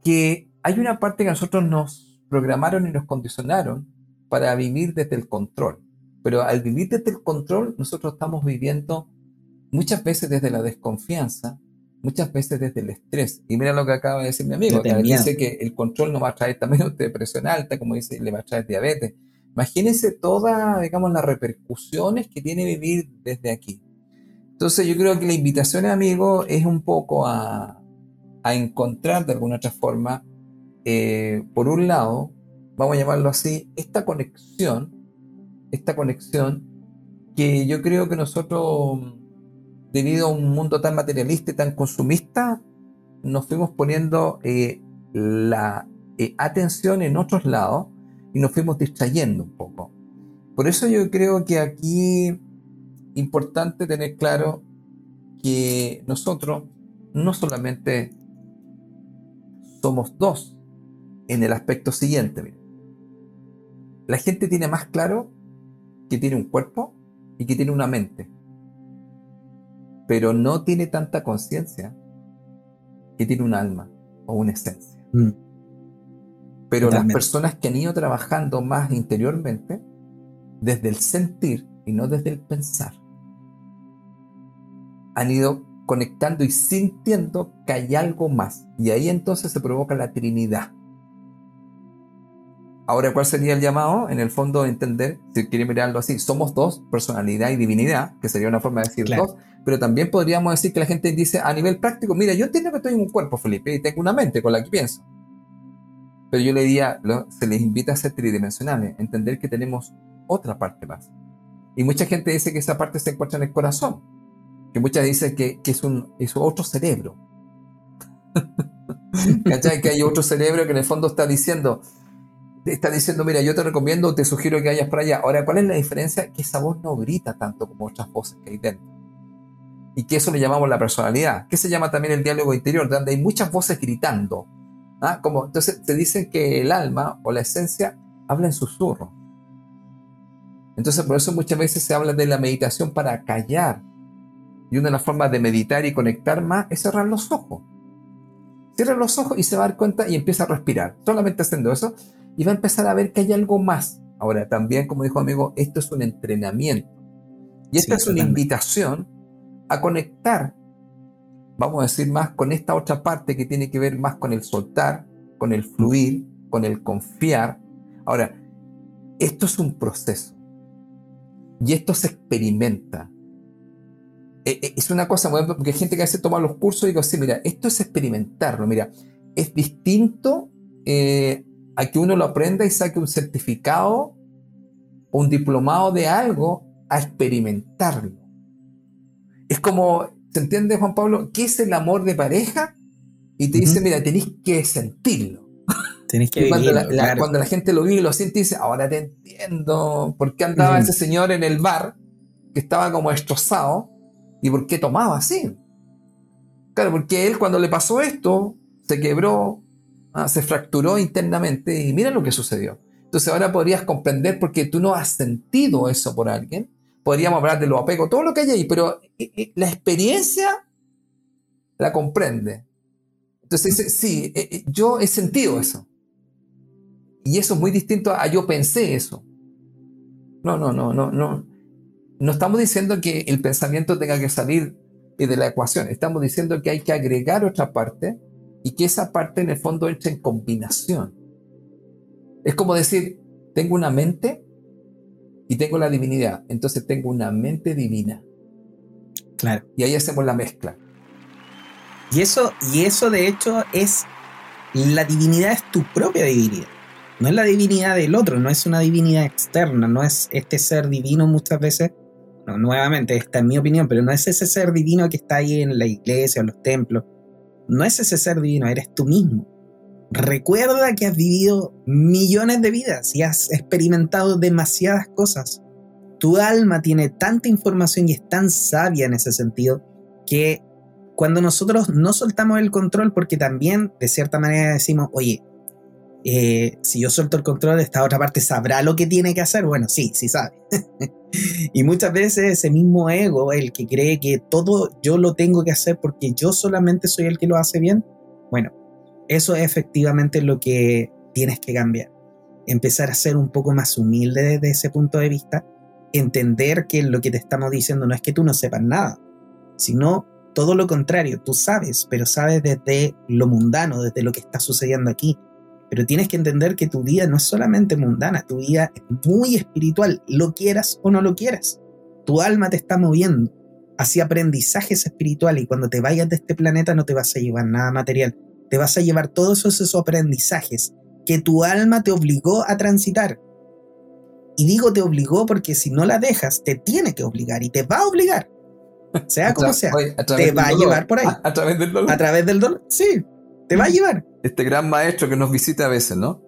que hay una parte que nosotros nos programaron y nos condicionaron para vivir desde el control. Pero al vivir desde el control, nosotros estamos viviendo muchas veces desde la desconfianza, muchas veces desde el estrés. Y mira lo que acaba de decir mi amigo, que dice que el control no va a traer también usted depresión alta, como dice, le va a traer diabetes. Imagínense todas, digamos, las repercusiones que tiene vivir desde aquí. Entonces yo creo que la invitación, amigo, es un poco a, a encontrar de alguna otra forma, eh, por un lado, vamos a llamarlo así, esta conexión, esta conexión que yo creo que nosotros, debido a un mundo tan materialista y tan consumista, nos fuimos poniendo eh, la eh, atención en otros lados y nos fuimos distrayendo un poco. Por eso yo creo que aquí importante tener claro que nosotros no solamente somos dos en el aspecto siguiente. La gente tiene más claro que tiene un cuerpo y que tiene una mente, pero no tiene tanta conciencia que tiene un alma o una esencia. Mm. Pero las personas que han ido trabajando más interiormente, desde el sentir y no desde el pensar, han ido conectando y sintiendo que hay algo más. Y ahí entonces se provoca la Trinidad. Ahora, ¿cuál sería el llamado? En el fondo, entender, si quiere mirarlo así, somos dos, personalidad y divinidad, que sería una forma de decir dos, pero también podríamos decir que la gente dice a nivel práctico, mira, yo entiendo que estoy en un cuerpo, Felipe, y tengo una mente con la que pienso. Pero yo le diría, se les invita a ser tridimensionales, entender que tenemos otra parte más. Y mucha gente dice que esa parte se encuentra en el corazón, que muchas dicen que, es, un, es otro cerebro. ¿Cachai? Que hay otro cerebro que en el fondo está diciendo, está diciendo, mira, yo te recomiendo, te sugiero que vayas para allá. Ahora, ¿cuál es la diferencia? Que esa voz no grita tanto como otras voces que hay dentro. Y que eso le llamamos la personalidad, que se llama también el diálogo interior, donde hay muchas voces gritando. ¿ah? Como, entonces se dicen que el alma o la esencia habla en susurro. Entonces por eso muchas veces se habla de la meditación para callar. Y una de las formas de meditar y conectar más es cerrar los ojos. Cierra los ojos y se va a dar cuenta y empieza a respirar. Solamente haciendo eso y va a empezar a ver que hay algo más. Ahora, también, como dijo amigo, esto es un entrenamiento. Y esta es una invitación a conectar, vamos a decir más, con esta otra parte que tiene que ver más con el soltar, con el fluir, con el confiar. Ahora, esto es un proceso. Y esto se experimenta. E, e, es una cosa, porque hay gente que a veces toma los cursos y digo, sí, mira, esto es experimentarlo, mira, es distinto eh, a que uno lo aprenda y saque un certificado o un diplomado de algo a experimentarlo. Es como, ¿se entiende Juan Pablo? ¿Qué es el amor de pareja? Y te dice, mira, tenéis que sentirlo. Tenéis que cuando, la, cuando la gente lo vive y lo siente, dice, ahora te entiendo por qué andaba ese señor en el bar que estaba como destrozado y por qué tomaba así. Claro, porque él cuando le pasó esto, se quebró, Ah, se fracturó internamente y mira lo que sucedió. Entonces ahora podrías comprender porque tú no has sentido eso por alguien. Podríamos hablar de lo apego, todo lo que hay ahí, pero eh, eh, la experiencia la comprende. Entonces sí, eh, yo he sentido eso. Y eso es muy distinto a yo pensé eso. No, no, no, no, no. No estamos diciendo que el pensamiento tenga que salir de la ecuación. Estamos diciendo que hay que agregar otra parte y que esa parte en el fondo entra en combinación. Es como decir, tengo una mente y tengo la divinidad, entonces tengo una mente divina. Claro. Y ahí hacemos la mezcla. Y eso, y eso de hecho es, la divinidad es tu propia divinidad. No es la divinidad del otro, no es una divinidad externa, no es este ser divino muchas veces, no, nuevamente, esta es mi opinión, pero no es ese ser divino que está ahí en la iglesia o los templos, no es ese ser divino, eres tú mismo. Recuerda que has vivido millones de vidas y has experimentado demasiadas cosas. Tu alma tiene tanta información y es tan sabia en ese sentido que cuando nosotros no soltamos el control, porque también de cierta manera decimos, oye, eh, si yo suelto el control, esta otra parte sabrá lo que tiene que hacer. Bueno, sí, sí sabe. y muchas veces ese mismo ego, el que cree que todo yo lo tengo que hacer porque yo solamente soy el que lo hace bien, bueno, eso es efectivamente lo que tienes que cambiar. Empezar a ser un poco más humilde desde ese punto de vista, entender que lo que te estamos diciendo no es que tú no sepas nada, sino todo lo contrario, tú sabes, pero sabes desde lo mundano, desde lo que está sucediendo aquí pero tienes que entender que tu vida no es solamente mundana, tu vida es muy espiritual, lo quieras o no lo quieras. Tu alma te está moviendo hacia aprendizajes espirituales y cuando te vayas de este planeta no te vas a llevar nada material, te vas a llevar todos esos aprendizajes que tu alma te obligó a transitar. Y digo te obligó porque si no la dejas, te tiene que obligar y te va a obligar. Sea como sea, te va a llevar por ahí. A, través del dolor. A través del dolor, sí, te va a llevar. Este gran maestro que nos visita a veces, ¿no?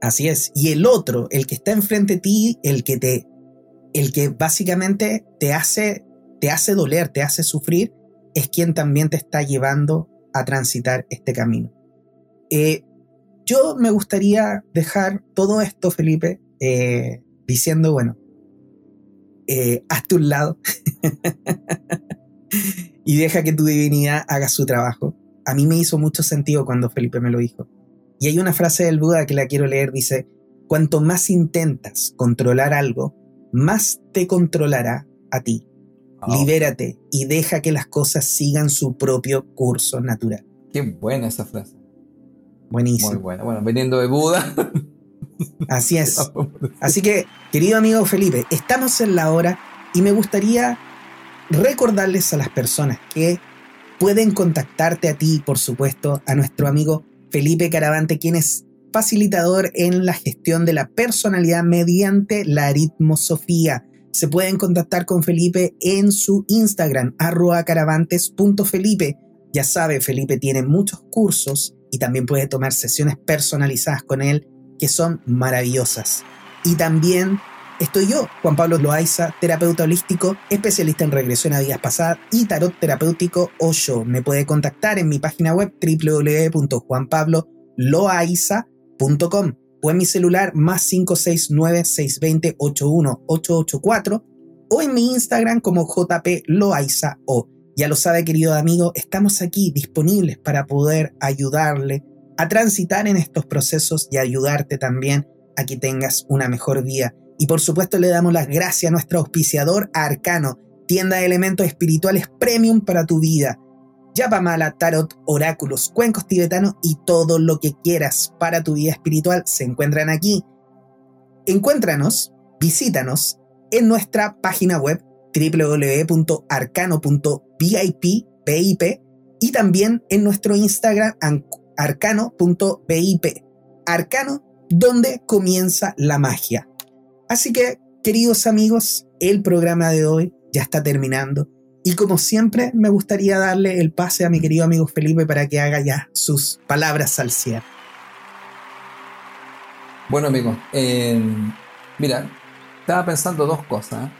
Así es. Y el otro, el que está enfrente de ti, el que te, el que básicamente te hace, te hace doler, te hace sufrir, es quien también te está llevando a transitar este camino. Eh, yo me gustaría dejar todo esto, Felipe, eh, diciendo, bueno, eh, hazte un lado y deja que tu divinidad haga su trabajo. A mí me hizo mucho sentido cuando Felipe me lo dijo. Y hay una frase del Buda que la quiero leer, dice, cuanto más intentas controlar algo, más te controlará a ti. Libérate y deja que las cosas sigan su propio curso natural. Qué buena esa frase. Buenísimo. Muy buena. Bueno, viniendo de Buda. Así es. Así que, querido amigo Felipe, estamos en la hora y me gustaría recordarles a las personas que pueden contactarte a ti, por supuesto, a nuestro amigo Felipe Caravante, quien es facilitador en la gestión de la personalidad mediante la aritmosofía. Se pueden contactar con Felipe en su Instagram, arroba caravantes.felipe. Ya sabe, Felipe tiene muchos cursos y también puede tomar sesiones personalizadas con él que son maravillosas. Y también estoy yo, Juan Pablo Loaiza, terapeuta holístico, especialista en regresión a vidas pasadas y tarot terapéutico yo Me puede contactar en mi página web www.juanpabloloaiza.com o en mi celular más 569-620-81884 o en mi Instagram como JP Loaiza o. Ya lo sabe, querido amigo, estamos aquí disponibles para poder ayudarle a transitar en estos procesos y ayudarte también a que tengas una mejor vida. Y por supuesto le damos las gracias a nuestro auspiciador Arcano, tienda de elementos espirituales premium para tu vida. Yapamala, Tarot, Oráculos, Cuencos Tibetanos y todo lo que quieras para tu vida espiritual se encuentran aquí. Encuéntranos, visítanos en nuestra página web www.arcano.vip y también en nuestro Instagram arcano.vip. Arcano, donde comienza la magia. Así que, queridos amigos, el programa de hoy ya está terminando. Y como siempre, me gustaría darle el pase a mi querido amigo Felipe para que haga ya sus palabras al cierre. Bueno, amigo, mira, estaba pensando dos cosas.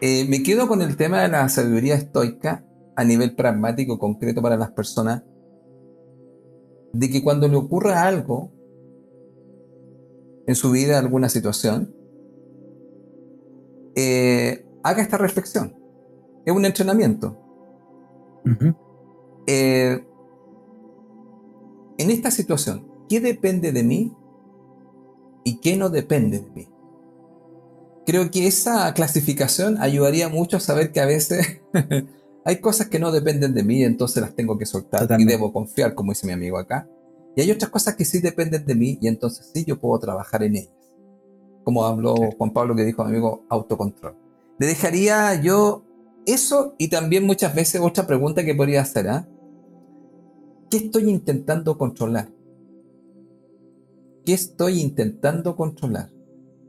Eh, me quedo con el tema de la sabiduría estoica a nivel pragmático, concreto para las personas, de que cuando le ocurra algo en su vida, alguna situación, eh, haga esta reflexión. Es un entrenamiento. Eh, en esta situación, ¿qué depende de mí y qué no depende de mí? Creo que esa clasificación ayudaría mucho a saber que a veces hay cosas que no dependen de mí, entonces las tengo que soltar y debo confiar, como dice mi amigo acá. Y hay otras cosas que sí dependen de mí y entonces sí yo puedo trabajar en ellas. Como habló Juan Pablo que dijo mi amigo, autocontrol. Le dejaría yo eso y también muchas veces otra pregunta que podría hacer, ¿ah? ¿Qué estoy intentando controlar? ¿Qué estoy intentando controlar?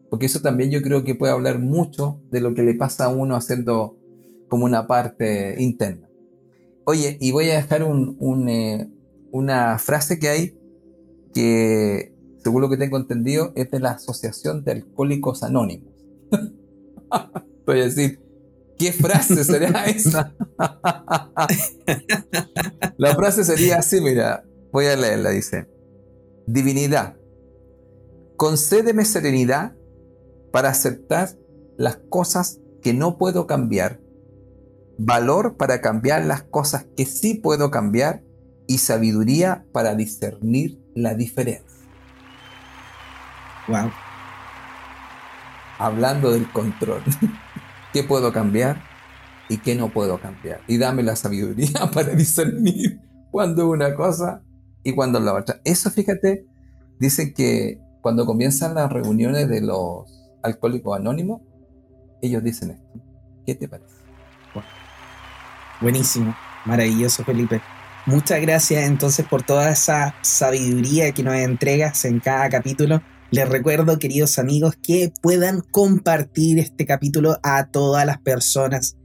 Porque eso también yo creo que puede hablar mucho de lo que le pasa a uno haciendo como una parte interna. Oye, y voy a dejar eh, una frase que hay que, según lo que tengo entendido, es de la Asociación de Alcohólicos Anónimos. Voy a decir, ¿qué frase sería esa? la frase sería así, mira, voy a leerla, dice, Divinidad, concédeme serenidad para aceptar las cosas que no puedo cambiar, valor para cambiar las cosas que sí puedo cambiar y sabiduría para discernir la diferencia. Wow. Hablando del control. ¿Qué puedo cambiar y qué no puedo cambiar? Y dame la sabiduría para discernir cuando una cosa y cuando la otra. Eso, fíjate, dicen que cuando comienzan las reuniones de los alcohólicos anónimos, ellos dicen esto. ¿Qué te parece? Buenísimo, maravilloso, Felipe. Muchas gracias entonces por toda esa sabiduría que nos entregas en cada capítulo. Les recuerdo, queridos amigos, que puedan compartir este capítulo a todas las personas.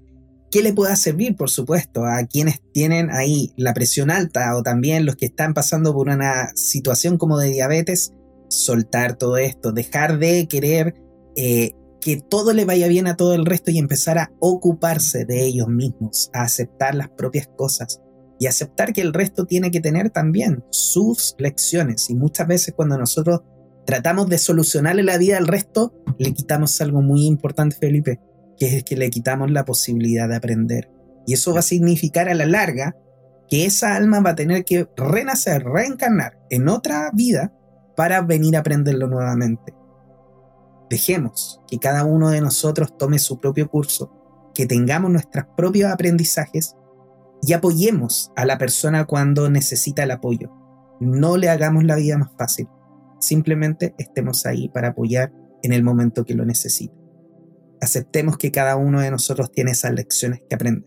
Que le pueda servir, por supuesto, a quienes tienen ahí la presión alta o también los que están pasando por una situación como de diabetes, soltar todo esto, dejar de querer eh, que todo le vaya bien a todo el resto y empezar a ocuparse de ellos mismos, a aceptar las propias cosas y aceptar que el resto tiene que tener también sus lecciones. Y muchas veces cuando nosotros tratamos de solucionarle la vida al resto, le quitamos algo muy importante, Felipe, que es que le quitamos la posibilidad de aprender. Y eso va a significar a la larga que esa alma va a tener que renacer, reencarnar en otra vida para venir a aprenderlo nuevamente. Dejemos que cada uno de nosotros tome su propio curso, que tengamos nuestros propios aprendizajes y apoyemos a la persona cuando necesita el apoyo. No le hagamos la vida más fácil. Simplemente estemos ahí para apoyar en el momento que lo necesite. Aceptemos que cada uno de nosotros tiene esas lecciones que aprender.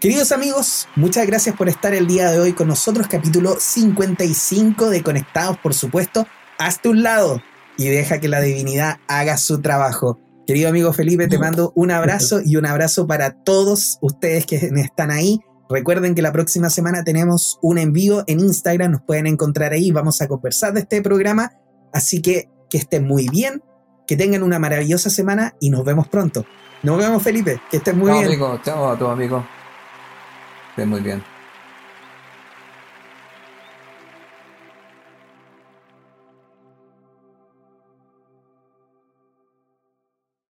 Queridos amigos, muchas gracias por estar el día de hoy con nosotros, capítulo 55 de Conectados, por supuesto. Hazte un lado, y deja que la divinidad haga su trabajo. Querido amigo Felipe, te mando un abrazo y un abrazo para todos ustedes que están ahí. Recuerden que la próxima semana tenemos un envío en Instagram, nos pueden encontrar ahí, vamos a conversar de este programa. Así que que estén muy bien, que tengan una maravillosa semana y nos vemos pronto. Nos vemos Felipe, que estén muy bien. Amigo, chao a tu amigo. Estén muy bien.